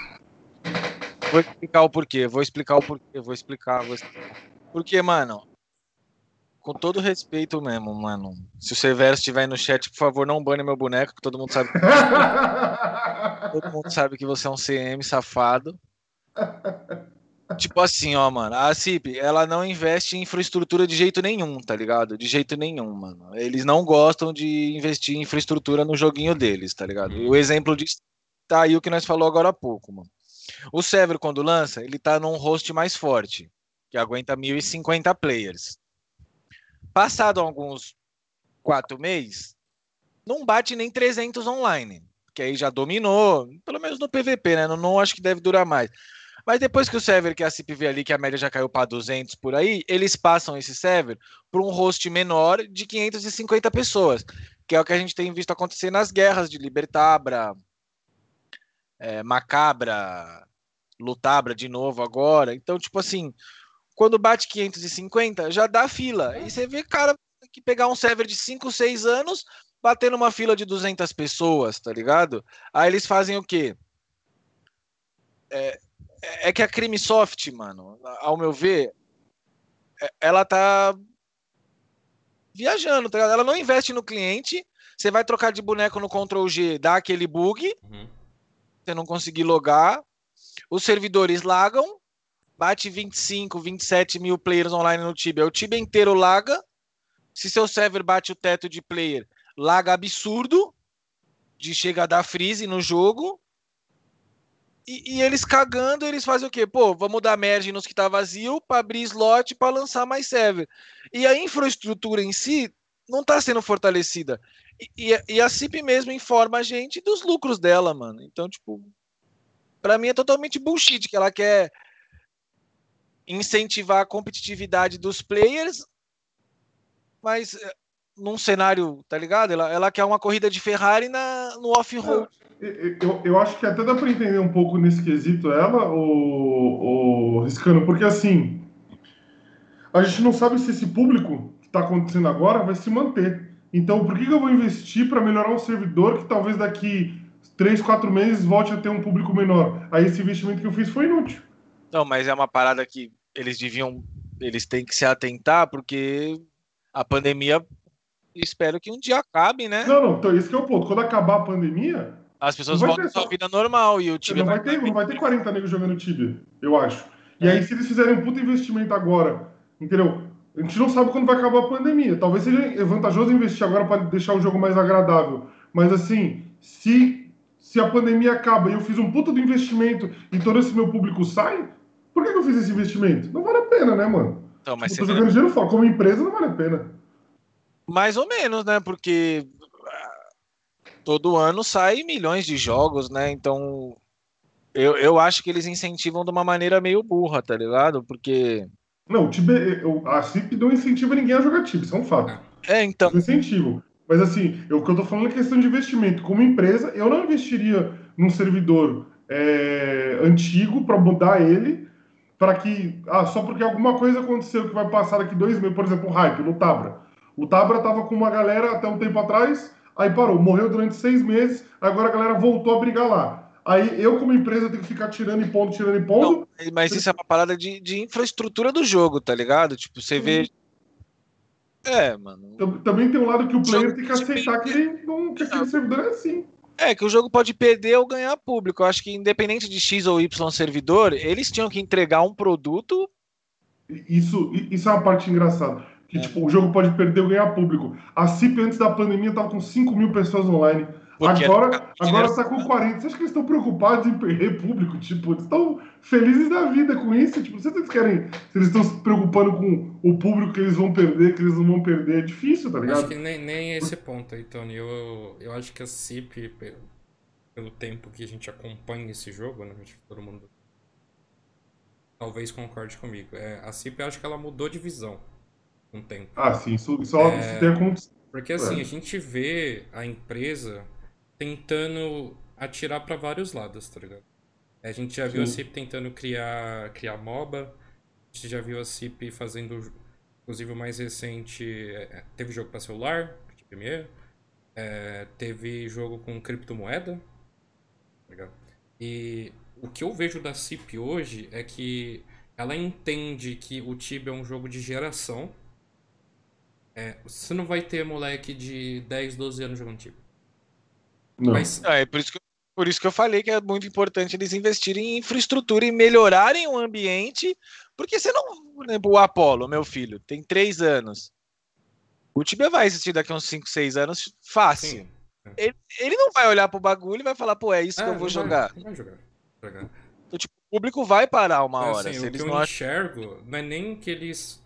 Vou explicar o porquê, vou explicar o porquê, vou explicar, vou explicar. Porque, mano, com todo respeito mesmo, mano. Se o Severo estiver no chat, por favor, não bane meu boneco, que todo mundo sabe. (laughs) todo mundo sabe que você é um CM safado. Tipo assim, ó, mano, a CIP, ela não investe em infraestrutura de jeito nenhum, tá ligado? De jeito nenhum, mano. Eles não gostam de investir em infraestrutura no joguinho deles, tá ligado? E o exemplo disso tá aí o que nós falou agora há pouco, mano. O Severo, quando lança, ele tá num host mais forte, que aguenta 1050 players. Passado alguns quatro meses, não bate nem 300 online, que aí já dominou, pelo menos no PVP, né? Não, não acho que deve durar mais. Mas depois que o server que a CIP vê ali, que a média já caiu para 200 por aí, eles passam esse server para um host menor de 550 pessoas, que é o que a gente tem visto acontecer nas guerras de Libertabra, é, Macabra, Lutabra de novo agora. Então, tipo assim, quando bate 550, já dá fila. E você vê, cara, que pegar um server de 5, 6 anos, bater numa fila de 200 pessoas, tá ligado? Aí eles fazem o quê? É, é que a Crimisoft, mano, ao meu ver, é- ela tá viajando, tá ligado? Ela não investe no cliente. Você vai trocar de boneco no Ctrl G, dá aquele bug, você não conseguir logar. Os servidores lagam, bate 25, 27 mil players online no Tibia. O Tibia inteiro laga. Se seu server bate o teto de player, laga absurdo, de chega a dar freeze no jogo. E, e eles cagando, eles fazem o quê? Pô, vamos dar merge nos que tá vazio para abrir slot para lançar mais server. E a infraestrutura em si não tá sendo fortalecida. E, e, e a CIP mesmo informa a gente dos lucros dela, mano. Então, tipo, para mim é totalmente bullshit que ela quer incentivar a competitividade dos players, mas eh, num cenário, tá ligado? Ela, ela quer uma corrida de Ferrari na, no off-road. Eu, eu acho que até dá pra entender um pouco nesse quesito ela, o, o Riscano, porque assim, a gente não sabe se esse público que tá acontecendo agora vai se manter. Então, por que, que eu vou investir para melhorar um servidor que talvez daqui 3, 4 meses volte a ter um público menor? Aí esse investimento que eu fiz foi inútil. Não, mas é uma parada que eles deviam, eles têm que se atentar, porque a pandemia, espero que um dia acabe, né? Não, não, então esse que é o ponto. Quando acabar a pandemia, As pessoas vai voltam à ter sua vida normal e o time não vai ter, não vai ter 40 negros jogando Tibia, eu acho. E aí, se eles fizerem um puta investimento agora, entendeu? A gente não sabe quando vai acabar a pandemia. Talvez seja vantajoso investir agora para deixar o jogo mais agradável. Mas assim, se, se a pandemia acaba e eu fiz um puta do investimento e todo esse meu público sai, por que, que eu fiz esse investimento? Não vale a pena, né, mano? Então, mas eu você jogando dinheiro fora. Como empresa, não vale a pena. Mais ou menos, né? Porque ah, todo ano sai milhões de jogos, né? Então eu, eu acho que eles incentivam de uma maneira meio burra, tá ligado? Porque. Não, o Tibia, eu- a CIP não incentiva ninguém a jogar Tibia, isso é um fato. É, então. Não incentivo. Mas assim, eu- o que eu tô falando é questão de investimento. Como empresa, eu não investiria num servidor é, antigo para mudar ele, para que. Ah, só porque alguma coisa aconteceu que vai passar daqui dois meses, por exemplo, o hype no Tabra. O Tabra tava com uma galera até um tempo atrás, aí parou, morreu durante seis meses, agora a galera voltou a brigar lá. Aí eu, como empresa, tenho que ficar tirando e pondo, tirando e pondo. Mas isso é uma parada de, de infraestrutura do jogo, tá ligado? Tipo, você vê. É, mano. Tam- Também tem um lado que o player tem que aceitar que, ele não, que aquele servidor é assim. É, que o jogo pode perder ou ganhar público. Eu acho que independente de X ou Y servidor, eles tinham que entregar um produto. Isso, isso é uma parte engraçada. Que, tipo, o jogo pode perder ou ganhar público. A CIP, antes da pandemia, tava com 5 mil pessoas online. Porque Agora, era- agora tá com 40. Você acha que eles estão preocupados em perder público? Tipo, eles estão felizes da vida com isso. Tipo, se eles querem. Se eles estão se preocupando com o público que eles vão perder, que eles não vão perder, é difícil, tá Acho ligado? que nem, nem esse ponto aí, Tony. Eu, eu acho que a CIP, pelo, pelo tempo que a gente acompanha esse jogo, né? acho que Todo mundo talvez concorde comigo. É, a CIP, eu acho que ela mudou de visão com o tempo. Ah, sim, isso, isso, é... isso tem acontecido. Porque assim, É. a gente vê a empresa tentando atirar para vários lados, tá ligado? A gente já viu a Sim. CIP tentando criar, criar MOBA, a gente já viu a CIP fazendo, inclusive o mais recente, é, teve jogo para celular, TPME, é, teve jogo com criptomoeda, tá ligado? E o que eu vejo da CIP hoje é que ela entende que o Tibia é um jogo de geração. É, você não vai ter moleque de 10, 12 anos jogando Tibia. Não. Mas É, por isso, que, por isso que eu falei que é muito importante eles investirem em infraestrutura e melhorarem o ambiente. Porque você não. Por exemplo, o Apollo, meu filho, tem três anos. O Tibia vai existir daqui a uns 5, 6 anos fácil. sim. Ele, ele não vai olhar pro bagulho e vai falar, pô, é isso que É, eu vou não vai- jogar. não vai jogar. jogar. Então, tipo, o público vai parar uma Mas, hora. assim, se o eles que eu não acham. enxergo não é nem que eles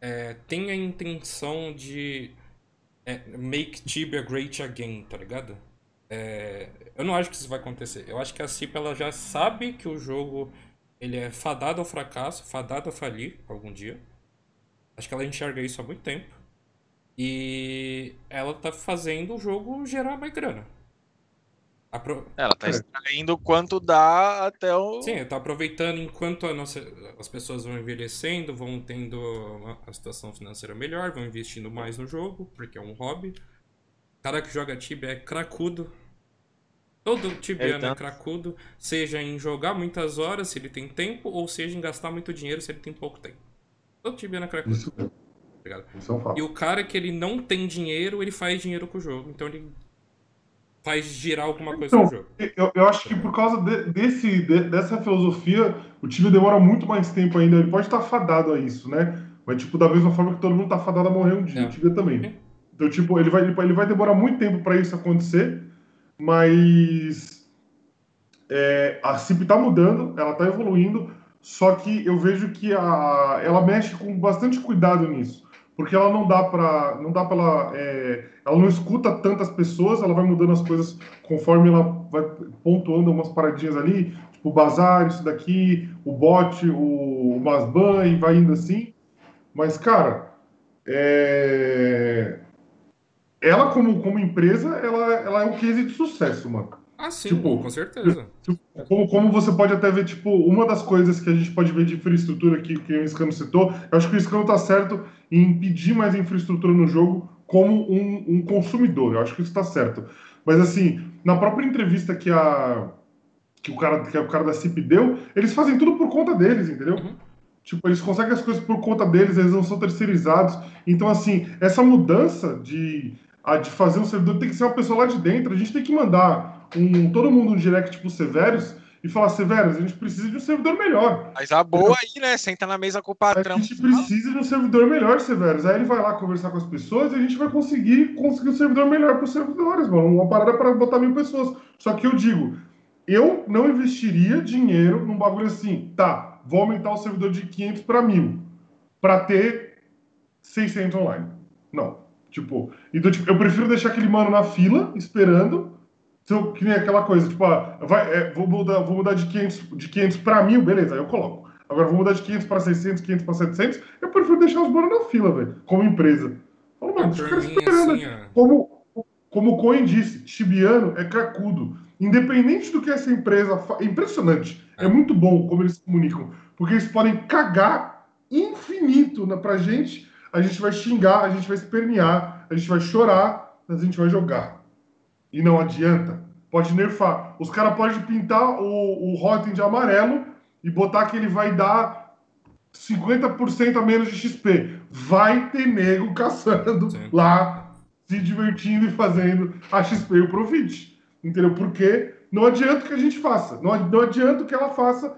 é, têm a intenção de é, make Tibia great again, tá ligado? É, eu não acho que isso vai acontecer. Eu acho que a CIP ela já sabe que o jogo ele é fadado ao fracasso, fadado a falir algum dia. Acho que ela enxerga isso há muito tempo. E ela tá fazendo o jogo gerar mais grana. Apro- Ela tá extraindo o quanto dá até o. Sim, tá aproveitando enquanto a nossa, as pessoas vão envelhecendo, vão tendo uma- a situação financeira melhor, vão investindo mais no jogo, porque é um hobby. O cara que joga Tibia é cracudo. Todo tibiano é Então- cracudo, seja em jogar muitas horas, se ele tem tempo, ou seja em gastar muito dinheiro, se ele tem pouco tempo. Todo tibiano é cracudo. Isso, tá isso é um fato. E o cara que ele não tem dinheiro, ele faz dinheiro com o jogo. Então ele faz girar alguma coisa Então, no jogo. eu, eu acho que por causa de- desse, de- dessa filosofia, o time demora muito mais tempo ainda. Ele pode estar fadado a isso, né? Mas, tipo, da mesma forma que todo mundo tá fadado a morrer um dia, É. o Tibia também. Então, tipo, ele vai, ele vai demorar muito tempo para isso acontecer, mas é, a CIP tá mudando, ela tá evoluindo, só que eu vejo que a, ela mexe com bastante cuidado nisso. Porque ela não dá pra. Não dá pra ela. é, ela não escuta tantas pessoas, ela vai mudando as coisas conforme ela vai pontuando umas paradinhas ali, tipo o bazar, isso daqui, o bot, o, o Masban, e vai indo assim. Mas, cara, é, ela como, como empresa, ela, ela é um case de sucesso, mano. Ah, sim, Tipo, com certeza. Como, como você pode até ver, tipo, uma das coisas que a gente pode ver de infraestrutura aqui, que o Scano citou, eu acho que o Scano tá certo em pedir mais infraestrutura no jogo como um, um consumidor. Eu acho que isso tá certo. Mas, assim, na própria entrevista que, a, que, o, cara, que o cara da CIP deu, eles fazem tudo por conta deles, entendeu? Tipo, eles conseguem as coisas por conta deles, eles não são terceirizados. Então, assim, essa mudança de, a, de fazer um servidor tem que ser uma pessoa lá de dentro. A gente tem que mandar um, todo mundo um direct tipo Severus e falar, Severus, a gente precisa de um servidor melhor. Mas a boa aí, né? Senta na mesa com o patrão. A gente precisa de um servidor melhor, Severus. Aí ele vai lá conversar com as pessoas e a gente vai conseguir conseguir um servidor melhor para os servidores, mano. Uma parada para botar mil pessoas. Só que eu digo, eu não investiria dinheiro num bagulho assim, tá, vou aumentar o servidor de 500 para mil, para ter 600 online. Não. Tipo, então, tipo, eu prefiro deixar aquele mano na fila, esperando, se eu, que nem aquela coisa, tipo, ah, vai, é, vou, mudar, vou mudar de 500, de 500 para mil, beleza, aí eu coloco. Agora vou mudar de 500 para 600, 500 para 700, eu prefiro deixar os manos na fila, velho, como empresa. Fala, mano, deixa esperando. assim, como, como o Cohen disse, Chibiano é cracudo. Independente do que essa empresa faz, é impressionante. É muito bom como eles se comunicam, porque eles podem cagar infinito na, pra gente, a gente vai xingar, a gente vai espernear, a gente vai chorar, mas a gente vai jogar. E não adianta. Pode nerfar. Os caras podem pintar o, o Rotten de amarelo e botar que ele vai dar 50% a menos de XP. Vai ter nego caçando lá, se divertindo e fazendo a XP e o Profit. Entendeu? Porque não adianta que a gente faça. Não, não adianta que ela faça.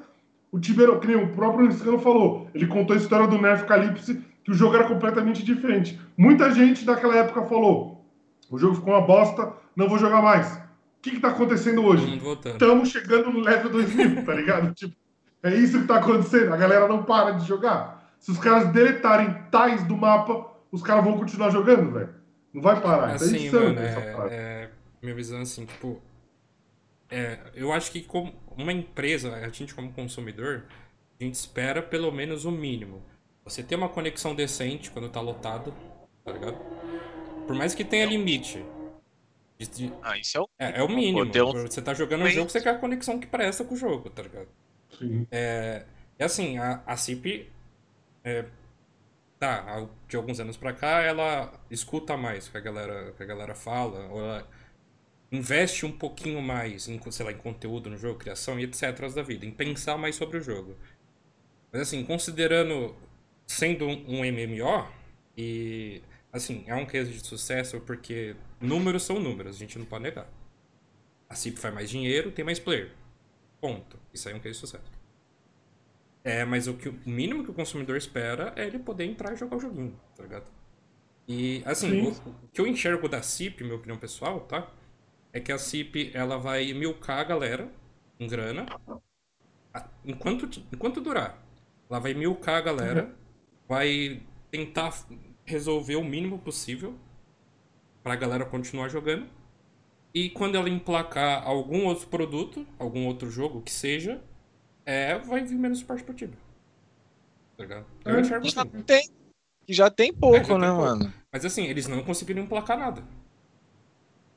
O Tibero, o próprio Niscano falou, ele contou a história do Nerf Calypso, que o jogo era completamente diferente. Muita gente daquela época falou: o jogo ficou uma bosta, não vou jogar mais. O que, que tá acontecendo hoje? Estamos chegando no level 2000, tá ligado? (laughs) tipo, é isso que tá acontecendo. A galera não para de jogar. Se os caras deletarem tais do mapa, os caras vão continuar jogando, velho. Não vai parar. É Assim, insano mano, essa é, parada. é, minha visão é assim, tipo. É, eu acho que como uma empresa, a gente como consumidor, a gente espera pelo menos o mínimo. Você ter uma conexão decente quando tá lotado, tá ligado? Por mais que tenha limite. De- de- Ah, isso é o, é, é o mínimo. um- Você tá jogando um jogo, você quer a conexão que presta com o jogo, tá ligado? Sim. É, é assim, a, a CIP, é, tá, de alguns anos pra cá, ela escuta mais o que a galera, que a galera fala, ou ela investe um pouquinho mais em, sei lá, em conteúdo no jogo, criação e etc. da vida, em pensar mais sobre o jogo. Mas assim, considerando, sendo um, MMO, e assim, é um case de sucesso porque números são números, a gente não pode negar. A CIP faz mais dinheiro, tem mais player. Ponto. Isso aí é um case de sucesso. É, mas o, que, o mínimo que o consumidor espera é ele poder entrar e jogar o joguinho, tá ligado? E, assim, o, o que eu enxergo da CIP, minha opinião pessoal, tá? É que a CIP, ela vai milcar a galera em grana enquanto, enquanto durar. Ela vai milcar a galera, vai tentar resolver o mínimo possível pra galera continuar jogando. E quando ela emplacar algum outro produto, algum outro jogo que seja, é, vai vir menos parte pro time. Tá ligado? Eu É. enxergo já assim. tem, já tem pouco, É, já tem né, pouco. mano? Mas assim, eles não conseguiram emplacar nada.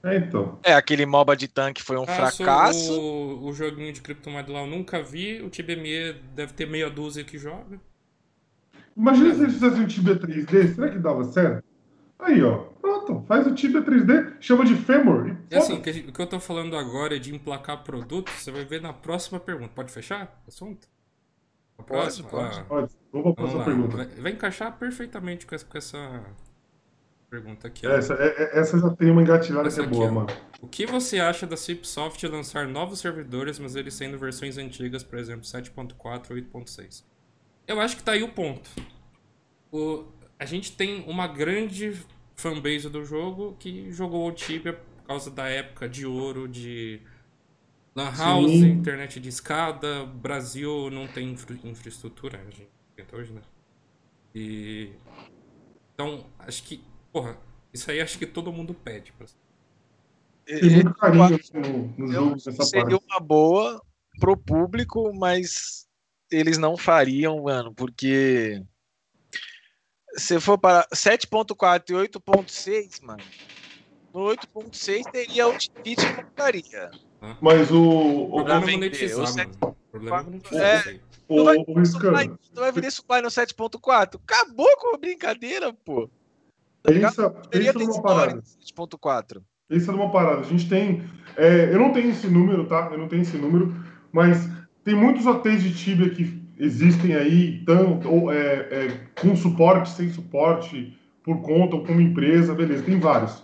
É, então. É, aquele MOBA de tanque foi um Ah, fracasso. O, o joguinho de criptomoeda lá eu nunca vi. O TBME deve ter meia dúzia que joga. Imagina se eles fizessem um Tibia 3D, será que dava certo? Aí, ó. Pronto, faz o Tibia 3D, chama de Femur. E E assim, o que, que eu tô falando agora é de emplacar produto, você vai ver na próxima pergunta. Pode fechar o assunto? A próxima? pode. Ah, Pode. Vamos próxima lá. pergunta. Vai, vai encaixar perfeitamente com essa, com essa pergunta aqui. Essa, é- é- essa já tem uma engatilhada que Essa é aqui, boa, ó. mano. O que você acha da Cipsoft lançar novos servidores, mas eles sendo versões antigas, por exemplo, 7.4 ou 8.6? Eu acho que tá aí o ponto. O, a gente tem uma grande fanbase do jogo que jogou o Tibia por causa da época de ouro de Lan House, Sim. internet de escada. Brasil não tem infra- infraestrutura, a gente tem até hoje, né? E. Então, acho que. Porra, isso aí acho que todo mundo pede. Pra... Tem muito carinho no, no jogo nessa Seria parte. uma boa pro público, mas eles não fariam, mano, porque se for para 7.4 e 8.6, mano, no 8.6 teria o Ultimate que montaria. Mas o. O O, problema é vender, monetizar, o mano. O problema é monetizar. É. o, Não vai, o Riscano, supply, não vai vender supply no 7.4? Acabou com a brincadeira, pô. Tá pensa, Teria pensa ter numa parada. no 7.4. Pensa numa parada. A gente tem. é, eu não tenho esse número, tá? Eu não tenho esse número, mas tem muitos hotéis de Tibia que existem aí, tanto, ou, é, é, com suporte, sem suporte, por conta ou como empresa, beleza, tem vários.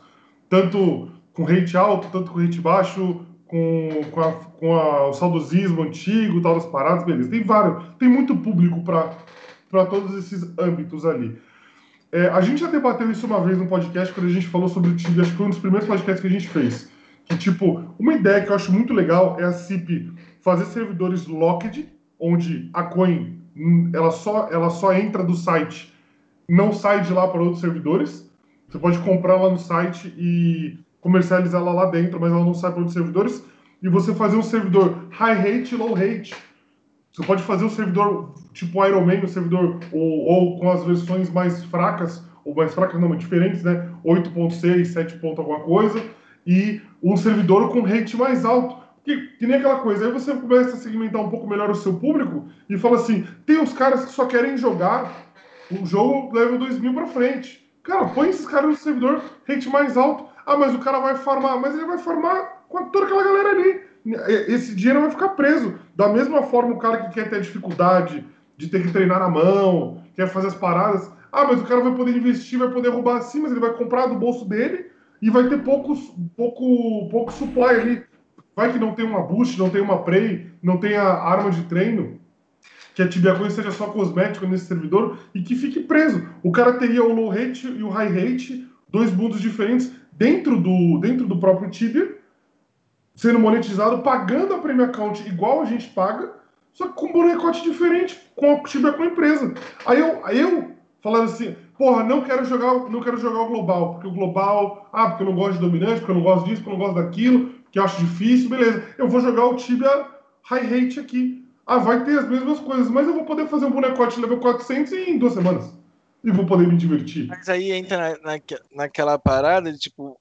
Tanto com rate alto, tanto com rate baixo, com, com, a- com a- o saudosismo antigo, tal das paradas, beleza. Tem vários, tem muito público para todos esses âmbitos ali. É, a gente já debateu isso uma vez no podcast, quando a gente falou sobre Tibia, acho que foi um dos primeiros podcasts que a gente fez. Que, tipo, uma ideia que eu acho muito legal é a CIP fazer servidores locked, onde a coin hum, ela só, ela só entra do site, não sai de lá para outros servidores. Você pode comprar lá no site e comercializar ela lá dentro, mas ela não sai para outros servidores. E você fazer um servidor high rate e low rate. Você pode fazer um servidor tipo Iron Man, um servidor ou, ou com as versões mais fracas, ou mais fracas não, diferentes, né? 8.6, 7. ponto alguma coisa, e um servidor com rate mais alto. Que, que nem aquela coisa, aí você começa a segmentar um pouco melhor o seu público e fala assim: tem uns caras que só querem jogar o jogo level 2000 pra frente. Cara, põe esses caras no servidor rate mais alto. Ah, mas o cara vai farmar, mas ele vai farmar com toda aquela galera ali. Esse dinheiro vai ficar preso. Da mesma forma, o cara que quer ter dificuldade de ter que treinar na mão, quer fazer as paradas. Ah, mas o cara vai poder investir, vai poder roubar assim, mas ele vai comprar do bolso dele e vai ter poucos, pouco, pouco supply ali. Vai que não tem uma boost, não tem uma prey, não tem a arma de treino, que a Tibia Coin seja só cosmético nesse servidor e que fique preso. O cara teria o low rate e o high rate, dois mundos diferentes dentro do, dentro do próprio Tibia, sendo monetizado, pagando a Premium Account igual a gente paga, só que com um bonecote diferente, com a Tibia com a empresa. Aí eu, aí eu falando assim, porra, não quero jogar, não quero jogar o global, porque o global, ah, porque eu não gosto de dominante, porque eu não gosto disso, porque eu não gosto daquilo, que eu acho difícil, beleza. Eu vou jogar o Tibia high rate aqui. Ah, vai ter as mesmas coisas, mas eu vou poder fazer um bonecote level 400 em duas semanas. E vou poder me divertir. Mas aí entra na, naque- naquela parada de tipo.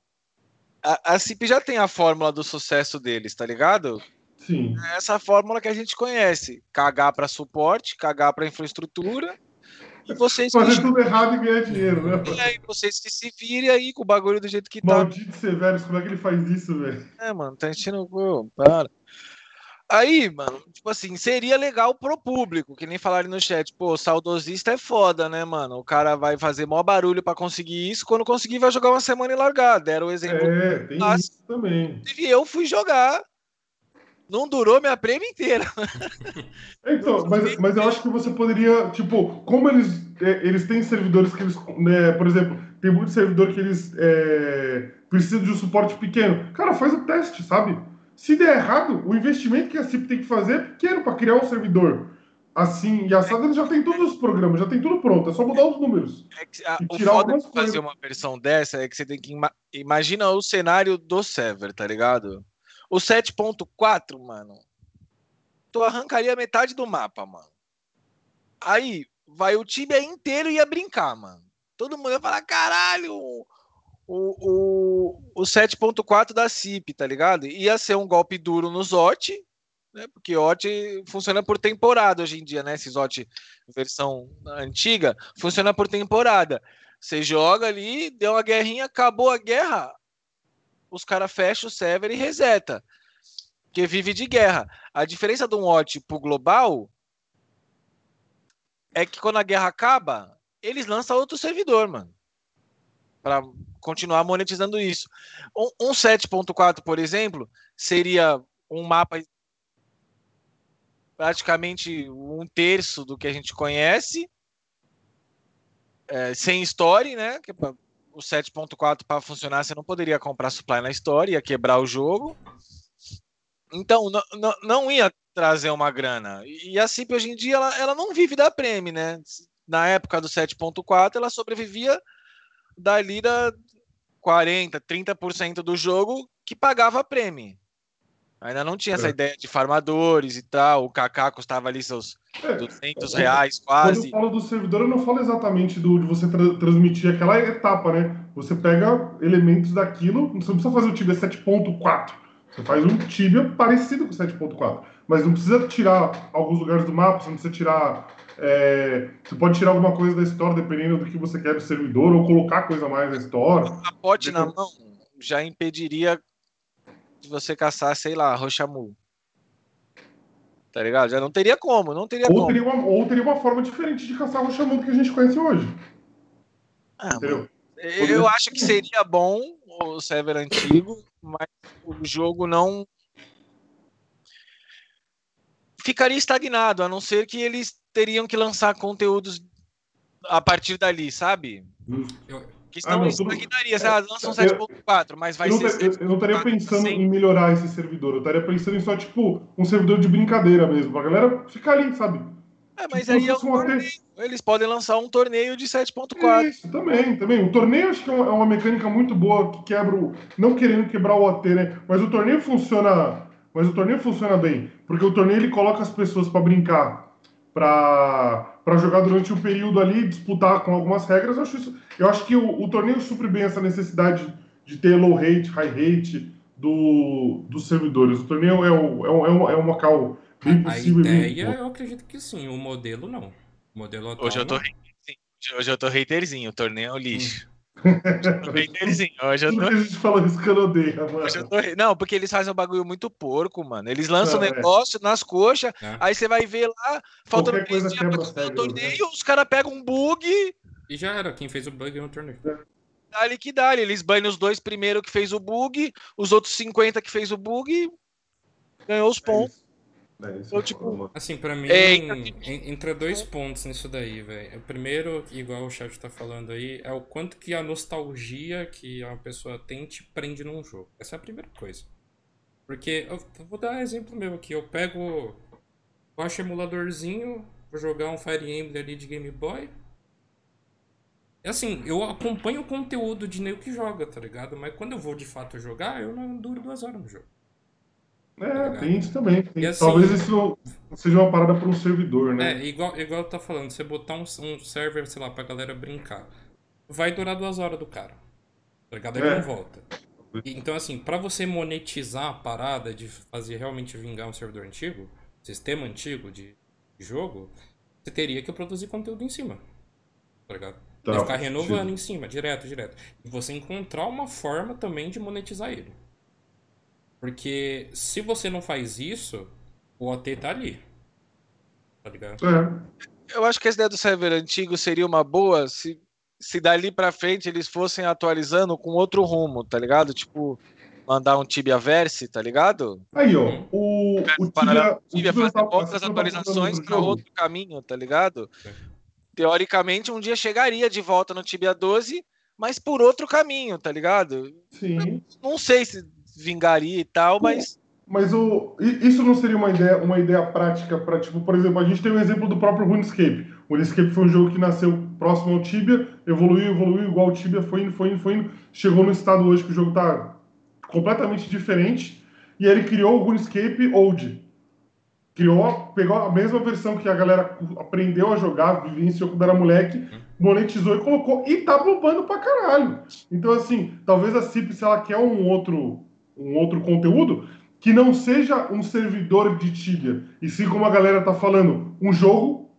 A, a CIP já tem a fórmula do sucesso deles, tá ligado? Sim. É essa fórmula que a gente conhece. Cagar pra suporte, cagar pra infraestrutura. E vocês Fazer que, tudo errado e ganhar dinheiro, né? e aí, vocês que se virem aí com o bagulho do jeito que tá. Maldito Severus, como é que ele faz isso, velho? É, mano, tá enchendo o cu, para. Aí, mano, tipo assim, seria legal pro público, que nem falaram no chat, pô, saudosista é foda, né, mano? O cara vai fazer maior barulho pra conseguir isso, quando conseguir vai jogar uma semana e largar. Deram o exemplo. É, tem isso também. E eu fui jogar. Não durou minha prêmio inteira. (laughs) Então, mas, mas eu acho que você poderia, tipo, como eles, é, eles têm servidores que eles, né, por exemplo, tem muito servidor que eles é, precisam de um suporte pequeno. Cara, faz o teste, sabe? Se der errado, o investimento que a CIP tem que fazer é pequeno para criar um servidor. Assim, e a SAD eles já tem todos os programas, já tem tudo pronto, é só mudar os números. É que, a, o tirar foda de fazer coisas. uma versão dessa é que você tem que. ima- Imagina o cenário do server, tá ligado? O 7.4, mano. Tu arrancaria metade do mapa, mano. Aí, vai o time inteiro ia brincar, mano. Todo mundo ia falar, caralho, o, o, o 7.4 da CIP, tá ligado? Ia ser um golpe duro no ZOT, né? Porque OT funciona por temporada hoje em dia, né? Esse ZOT versão antiga funciona por temporada. Você joga ali, deu uma guerrinha, acabou a guerra, os caras fecham o server e reseta. Porque vive de guerra. A diferença de um OT pro global é que quando a guerra acaba, eles lançam outro servidor, mano. Pra continuar monetizando isso. Um, um 7.4, por exemplo, seria um mapa praticamente um terço do que a gente conhece, é, sem story, né? Que pra- o 7.4 para funcionar você não poderia comprar supply na story, ia quebrar o jogo. Então não, não, ia trazer uma grana. E a CIP hoje em dia ela, ela não vive da Prêmio, né? Na época do 7.4 ela sobrevivia da 40, 30% do jogo que pagava a Prêmio. Ainda não tinha essa É. ideia de farmadores e tal. O Kaká custava ali seus É, 200 reais Quando quase. eu falo do servidor, eu não falo exatamente do, de você tra- transmitir aquela etapa, né? Você pega elementos daquilo, você não precisa fazer o Tibia 7.4. Você faz um Tibia parecido com o 7.4. Mas não precisa tirar alguns lugares do mapa, você não precisa tirar. é, você pode tirar alguma coisa da história, dependendo do que você quer do servidor, ou colocar coisa mais na história. A pote na mão já impediria de você caçar, sei lá, roxamu Tá ligado? Já não teria como, não teria ou como. Teria uma, ou teria uma forma diferente de caçar Rochamu que a gente conhece hoje. Ah, Entendeu? Eu acho que seria bom o server antigo, mas o jogo não ficaria estagnado, a não ser que eles teriam que lançar conteúdos a partir dali, sabe? Eu, ah, senão não, estagnaria, sei é, lançam eu- 7.4, mas vai eu, não, ser. ta- eu, eu não estaria 7.4 pensando em melhorar esse servidor, eu estaria pensando em só, tipo, um servidor de brincadeira mesmo, pra galera ficar ali, sabe? É, mas Tipo, aí é um torneio. Eles podem lançar um torneio de 7.4. Isso, também, também. O torneio acho que é uma, é uma mecânica muito boa que quebra o. Não querendo quebrar o OT, né? Mas o torneio funciona. Mas o torneio funciona bem. Porque o torneio ele coloca as pessoas pra brincar, pra, pra jogar durante um período ali, disputar com algumas regras. Eu acho, isso, eu acho que o, o torneio supre bem essa necessidade de ter low rate, high rate do, dos servidores. O torneio é, o, é, um, é, um, é um local bem A possível. e bem ideia, eu acredito que sim. O modelo, não. O modelo atual, Hoje eu tô não. haterzinho. Hoje eu tô haterzinho, o torneio é um lixo. Haterzinho. Hoje eu tô. que a gente fala isso que eu odeio, mano. Hoje eu tô... Não, porque eles fazem um bagulho muito porco, mano. Eles lançam o Não, é. negócio nas coxas, É. aí você vai ver lá, três coisa dias pra começar o torneio, os caras pegam um bug, E já era. Quem fez o bug no torneio. dali que dali. Eles banham os dois primeiros que fez o bug, os outros 50 que fez o bug, ganhou os pontos. É isso, Então, tipo, Assim, pra mim, É, en- entra dois pontos nisso daí, velho. O primeiro, igual o chat tá falando aí, é o quanto que a nostalgia que a pessoa tem te prende num jogo. Essa é a primeira coisa. Porque, eu vou dar um exemplo meu aqui. Eu pego, baixo emuladorzinho, vou jogar um Fire Emblem ali de Game Boy. É assim, eu acompanho o conteúdo de nego que joga, tá ligado? Mas quando eu vou de fato jogar, eu não duro duas horas no jogo. É, tem isso também. Tem- assim- Talvez isso seja uma parada para um servidor, né? É, igual, igual tá falando, você botar um, um server, sei lá, pra galera brincar. Vai durar duas horas do cara. Tá ligado? Ele É. não volta. Então, assim, pra você monetizar a parada de fazer realmente vingar um servidor antigo, sistema antigo de jogo, você teria que produzir conteúdo em cima. Tá ligado? Tá, e ficar renovando em cima, direto, direto. E você encontrar uma forma também de monetizar ele. Porque se você não faz isso, o OT tá ali. Tá ligado? É. Eu acho que essa ideia do server antigo seria uma boa se, se dali pra frente eles fossem atualizando com outro rumo, tá ligado? Tipo, mandar um Tibia Verse, tá ligado? Aí, ó, o, o Paralelo Tibia, Tibia o Tibia fazer tá- outras tá atualizações para outro caminho, tá ligado? Teoricamente, um dia chegaria de volta no Tibia 12, mas por outro caminho, tá ligado? Sim. Não sei se vingaria e tal, mas Mas o, isso não seria uma ideia, uma ideia prática para, tipo, por exemplo, a gente tem um exemplo do próprio RuneScape. O RuneScape foi um jogo que nasceu próximo ao Tibia, evoluiu, evoluiu, igual o Tibia, foi indo, foi indo, foi indo. Chegou no estado hoje que o jogo tá completamente diferente. E aí ele criou o RuneScape Old. Criou, pegou a mesma versão que a galera aprendeu a jogar, vivenciou quando era moleque, monetizou e colocou. E tá bombando pra caralho. Então, assim, talvez a CIP, se ela quer um outro, um outro conteúdo, que não seja um servidor de Tibia, e sim como a galera tá falando, um jogo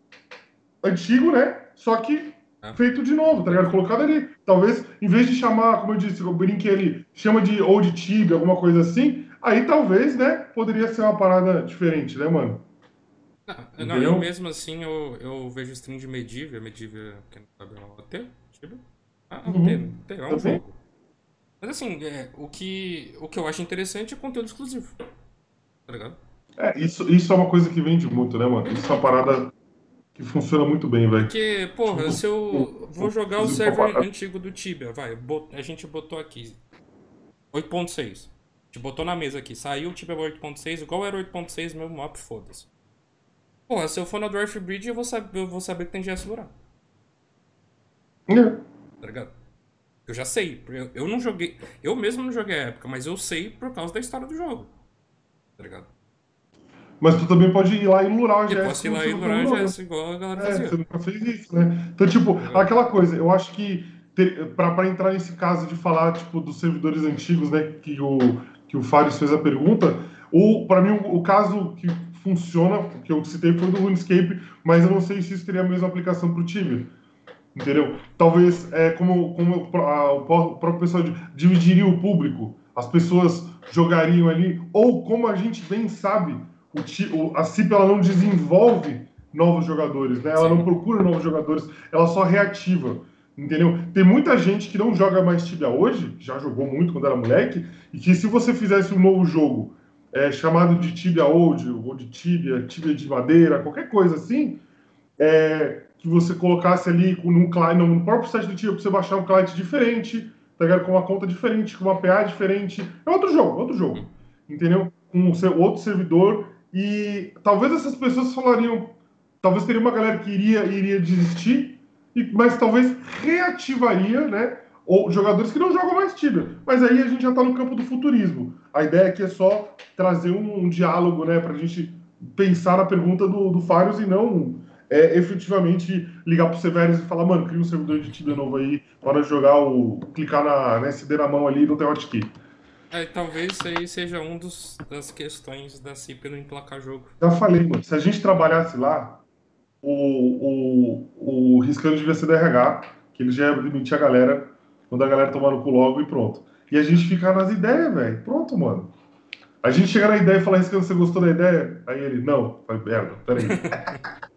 antigo, né? Só que feito de novo, tá ligado? Colocado ali. Talvez, em vez de chamar, como eu disse, eu brinquei ali, chama de Old Tibia, alguma coisa assim, aí talvez, né, poderia ser uma parada diferente, né, mano? Não, eu Entendeu? mesmo assim eu, eu vejo stream de Medivh, Medivh, quem não sabe, é um OT, tipo. Ah, Uhum. OT, é um Também. jogo. Mas assim, é, o, que, o que eu acho interessante é conteúdo exclusivo. Tá ligado? É, isso, isso é uma coisa que vende muito, né, mano? Isso é uma parada que funciona muito bem, velho. Porque, porra, Tipo, se eu vou jogar o server antigo do Tibia, vai, a gente botou aqui 8.6. A gente botou na mesa aqui, saiu o Tibia 8.6, igual era 8.6, meu map, foda-se. Porra, se eu for na Dwarf Bridge, eu vou, saber, eu vou saber que tem GS Buraco. É. tá ligado? Eu já sei. Eu, eu não joguei. Eu mesmo não joguei a época, mas eu sei por causa da história do jogo. Tá ligado? Mas tu também pode ir lá e lurar o Eu GS. posso ir lá e lurar o jogou. GS igual a galera É, fazia. você nunca fez isso, né? Então, tipo, aquela coisa, eu acho que pra entrar nesse caso de falar, tipo, dos servidores antigos, né, que o, que o Fares fez a pergunta, o, pra mim, o, o caso que funciona, que eu citei foi do RuneScape, mas eu não sei se isso teria a mesma aplicação pro Tibia. Entendeu? Talvez, é, como, como a- o pró- o próprio pessoal di- dividiria o público, as pessoas jogariam ali, ou como a gente bem sabe, o, o- a CIP ela não desenvolve novos jogadores, né? Ela não procura novos jogadores, ela só reativa. Entendeu? Tem muita gente que não joga mais Tibia hoje, já jogou muito quando era moleque, e que se você fizesse um novo jogo é, chamado de Tibia Old, ou de Tibia, Tibia de madeira, qualquer coisa assim, é, que você colocasse ali num no próprio site do Tibia, pra você baixar um client diferente, tá ligado? Com uma conta diferente, com uma PA diferente. É outro jogo, outro jogo. Entendeu? Com um outro servidor. E talvez essas pessoas falariam. Talvez teria uma galera que iria, iria desistir, mas talvez reativaria, né? Ou jogadores que não jogam mais Tibia. Mas aí a gente já tá no campo do futurismo. A ideia aqui é só trazer um, um diálogo, né? Pra gente pensar na pergunta do, do e não é, efetivamente ligar pro Severus e falar, mano, cria um servidor de Tibia novo aí, para jogar o. clicar na, na SD na mão ali e não tem hotkey. É, talvez isso aí seja um dos, das questões da CIP não emplacar jogo. Já falei, mano, se a gente trabalhasse lá, o, o, o Riscando devia ser da RH, que ele já ia demitir a galera, mandar a galera tomar no cu logo e pronto. E a gente ficar nas ideias, velho. Pronto, mano. A gente chegar na ideia e falar, Riscando, você gostou da ideia? Aí ele, não. Falei, merda, peraí. (laughs)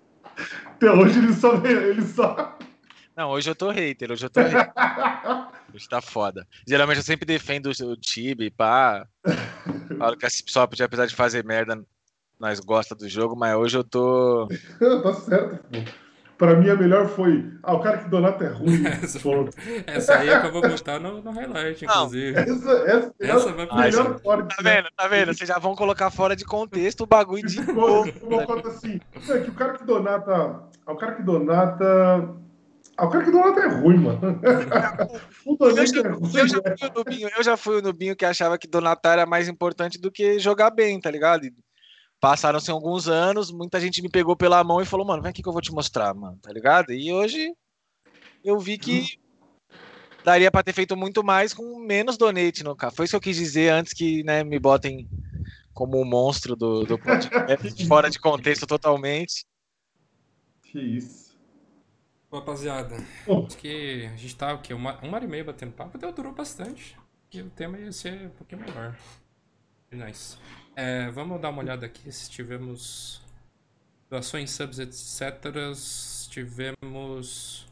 Até hoje ele só. Ele só... Não, hoje eu tô hater, hoje eu tô hater. Hoje tá foda. Geralmente eu sempre defendo o Tibi, pá. Falo que a Cipsop, apesar de fazer merda, nós gosta do jogo, mas hoje eu tô. (laughs) tá certo, pô. Pra mim, a melhor foi. Ah, o cara que donata é ruim. (laughs) Ponto. Essa aí é que eu vou botar no, no highlight, inclusive. Essa, essa, Essa vai Ai, melhor gente. corte, Tá né? vendo? Tá vendo? Vocês já vão colocar fora de contexto o bagulho de novo. Uma conta assim. É que o cara que donata. Ah, O cara que donata. Ah, o cara que donata é ruim, mano. (laughs) o Eu donate já, é ruim. eu já fui o Nubinho, eu já fui o Nubinho que achava que donatar era mais importante do que jogar bem, tá ligado? E Passaram-se alguns anos, muita gente me pegou pela mão e falou, mano, vem aqui que eu vou te mostrar, mano, tá ligado? E hoje eu vi que daria pra ter feito muito mais com menos donate no carro. Foi isso que eu quis dizer antes que né, me botem como um monstro do, do podcast, (laughs) fora de contexto totalmente. Que isso. Pô, Rapaziada, acho que a gente tá o quê? Uma, uma hora e meia batendo papo, deu, durou bastante. E o tema ia ser um pouquinho maior. Nice. É, vamos dar uma olhada aqui se tivemos doações, subs, etc. Tivemos.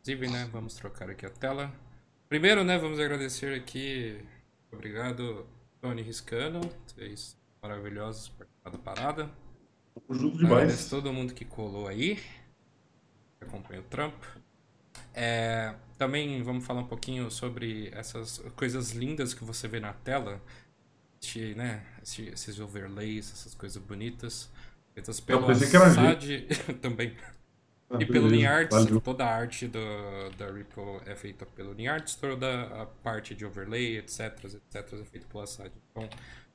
Inclusive, né? Vamos trocar aqui a tela. Primeiro, né? Vamos agradecer aqui. Obrigado, Tony Riscano. Vocês maravilhosos por participar da parada. Junto demais. Agradeço todo mundo que colou aí. Que acompanha o trampo. É, também vamos falar um pouquinho sobre essas coisas lindas que você vê na tela. Este, né, esses overlays, essas coisas bonitas. Feitas pelo. Assad (laughs) também. Ah, e pelo valeu. toda a arte do, da Ripple é feita pelo Linarts, toda a parte de overlay, etc, etc, é feita pelo Assad. Então,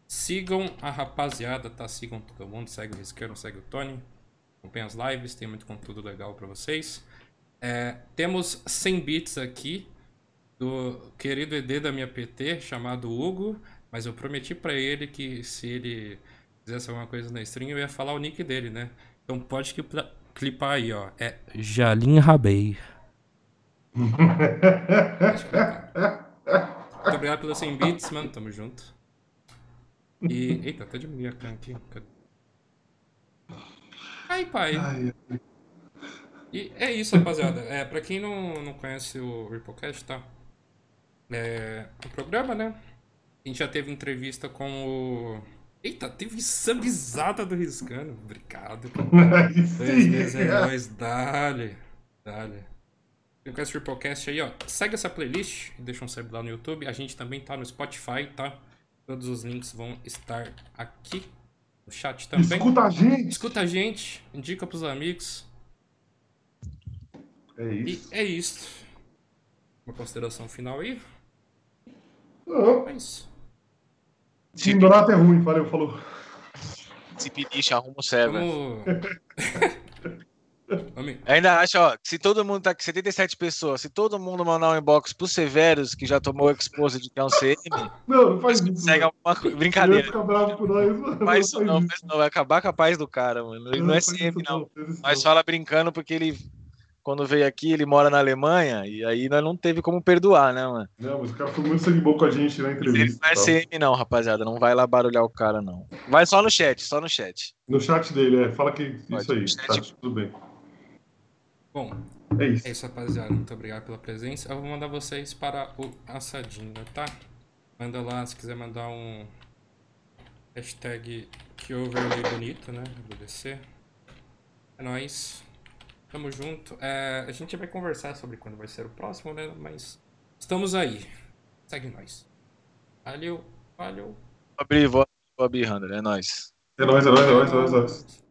sigam a rapaziada, tá? Sigam todo mundo, segue o Riscano, segue o Tony. Acompanhem as lives, tem muito conteúdo legal pra vocês. É, temos 100 bits aqui do querido ED da minha PT, chamado Hugo, mas eu prometi pra ele que se ele fizesse alguma coisa na stream, eu ia falar o nick dele, né? Então pode clipa- clipar aí, ó. É Jalim Rabei. (laughs) Clipar. Muito obrigado pelos 100 bits, mano. Tamo junto. E. (laughs) Eita, até diminuir a cam aqui. Aí, pai. Ai, E é isso, rapaziada. É, pra quem não, não conhece o Ripplecast, tá? É um programa, né? A gente já teve entrevista com o. Eita, teve subizada do Riscano. Obrigado, (laughs) Dois meses heróis, dale. Dale. Ripplecast Ripplecast aí, ó. Segue essa playlist e deixa um sub lá no YouTube. A gente também tá no Spotify, tá? Todos os links vão estar aqui no chat também. Escuta a gente. Escuta a gente, indica pros amigos. É isso. E é isso. Uma consideração final aí? Não. É isso. Sim, Donato é ruim, valeu, falou. Se pedir, arruma o server. Vamos. (laughs) Ainda acho, ó, se todo mundo tá com 77 pessoas, se todo mundo mandar um inbox pro Severus, que já tomou o expose de que é um CM, Não, não faz isso. mano. alguma coisa. Ele Brincadeira. vai ficar bravo com nós, mano. Faz isso não, faz isso não, vai acabar com a paz do cara, mano. Ele não, é faz CM, isso não. isso não. fala brincando porque ele, quando veio aqui, ele mora na Alemanha, e aí nós não teve como perdoar, né, mano? Não, mas o cara foi muito sangue bom com a gente na Ele entrevista. não é. CM, não, rapaziada. Não vai lá barulhar o cara, não. Vai só no chat, só no chat. No chat dele, é. Fala que isso Pode, aí. no chat. Tá, tudo bem. Bom, É isso. é isso, rapaziada. Muito obrigado pela presença. Eu vou mandar vocês para o Assadinho, tá? Manda lá se quiser mandar um. Hashtag que overlay bonito, né? DC. É nóis. Tamo junto. É, a gente vai conversar sobre quando vai ser o próximo, né? Mas estamos aí. Segue nós. Valeu, valeu. Vou abrir, vou, vou abrir, Hunter, é nóis. É nóis, é nóis, é nóis, é nóis, é nóis.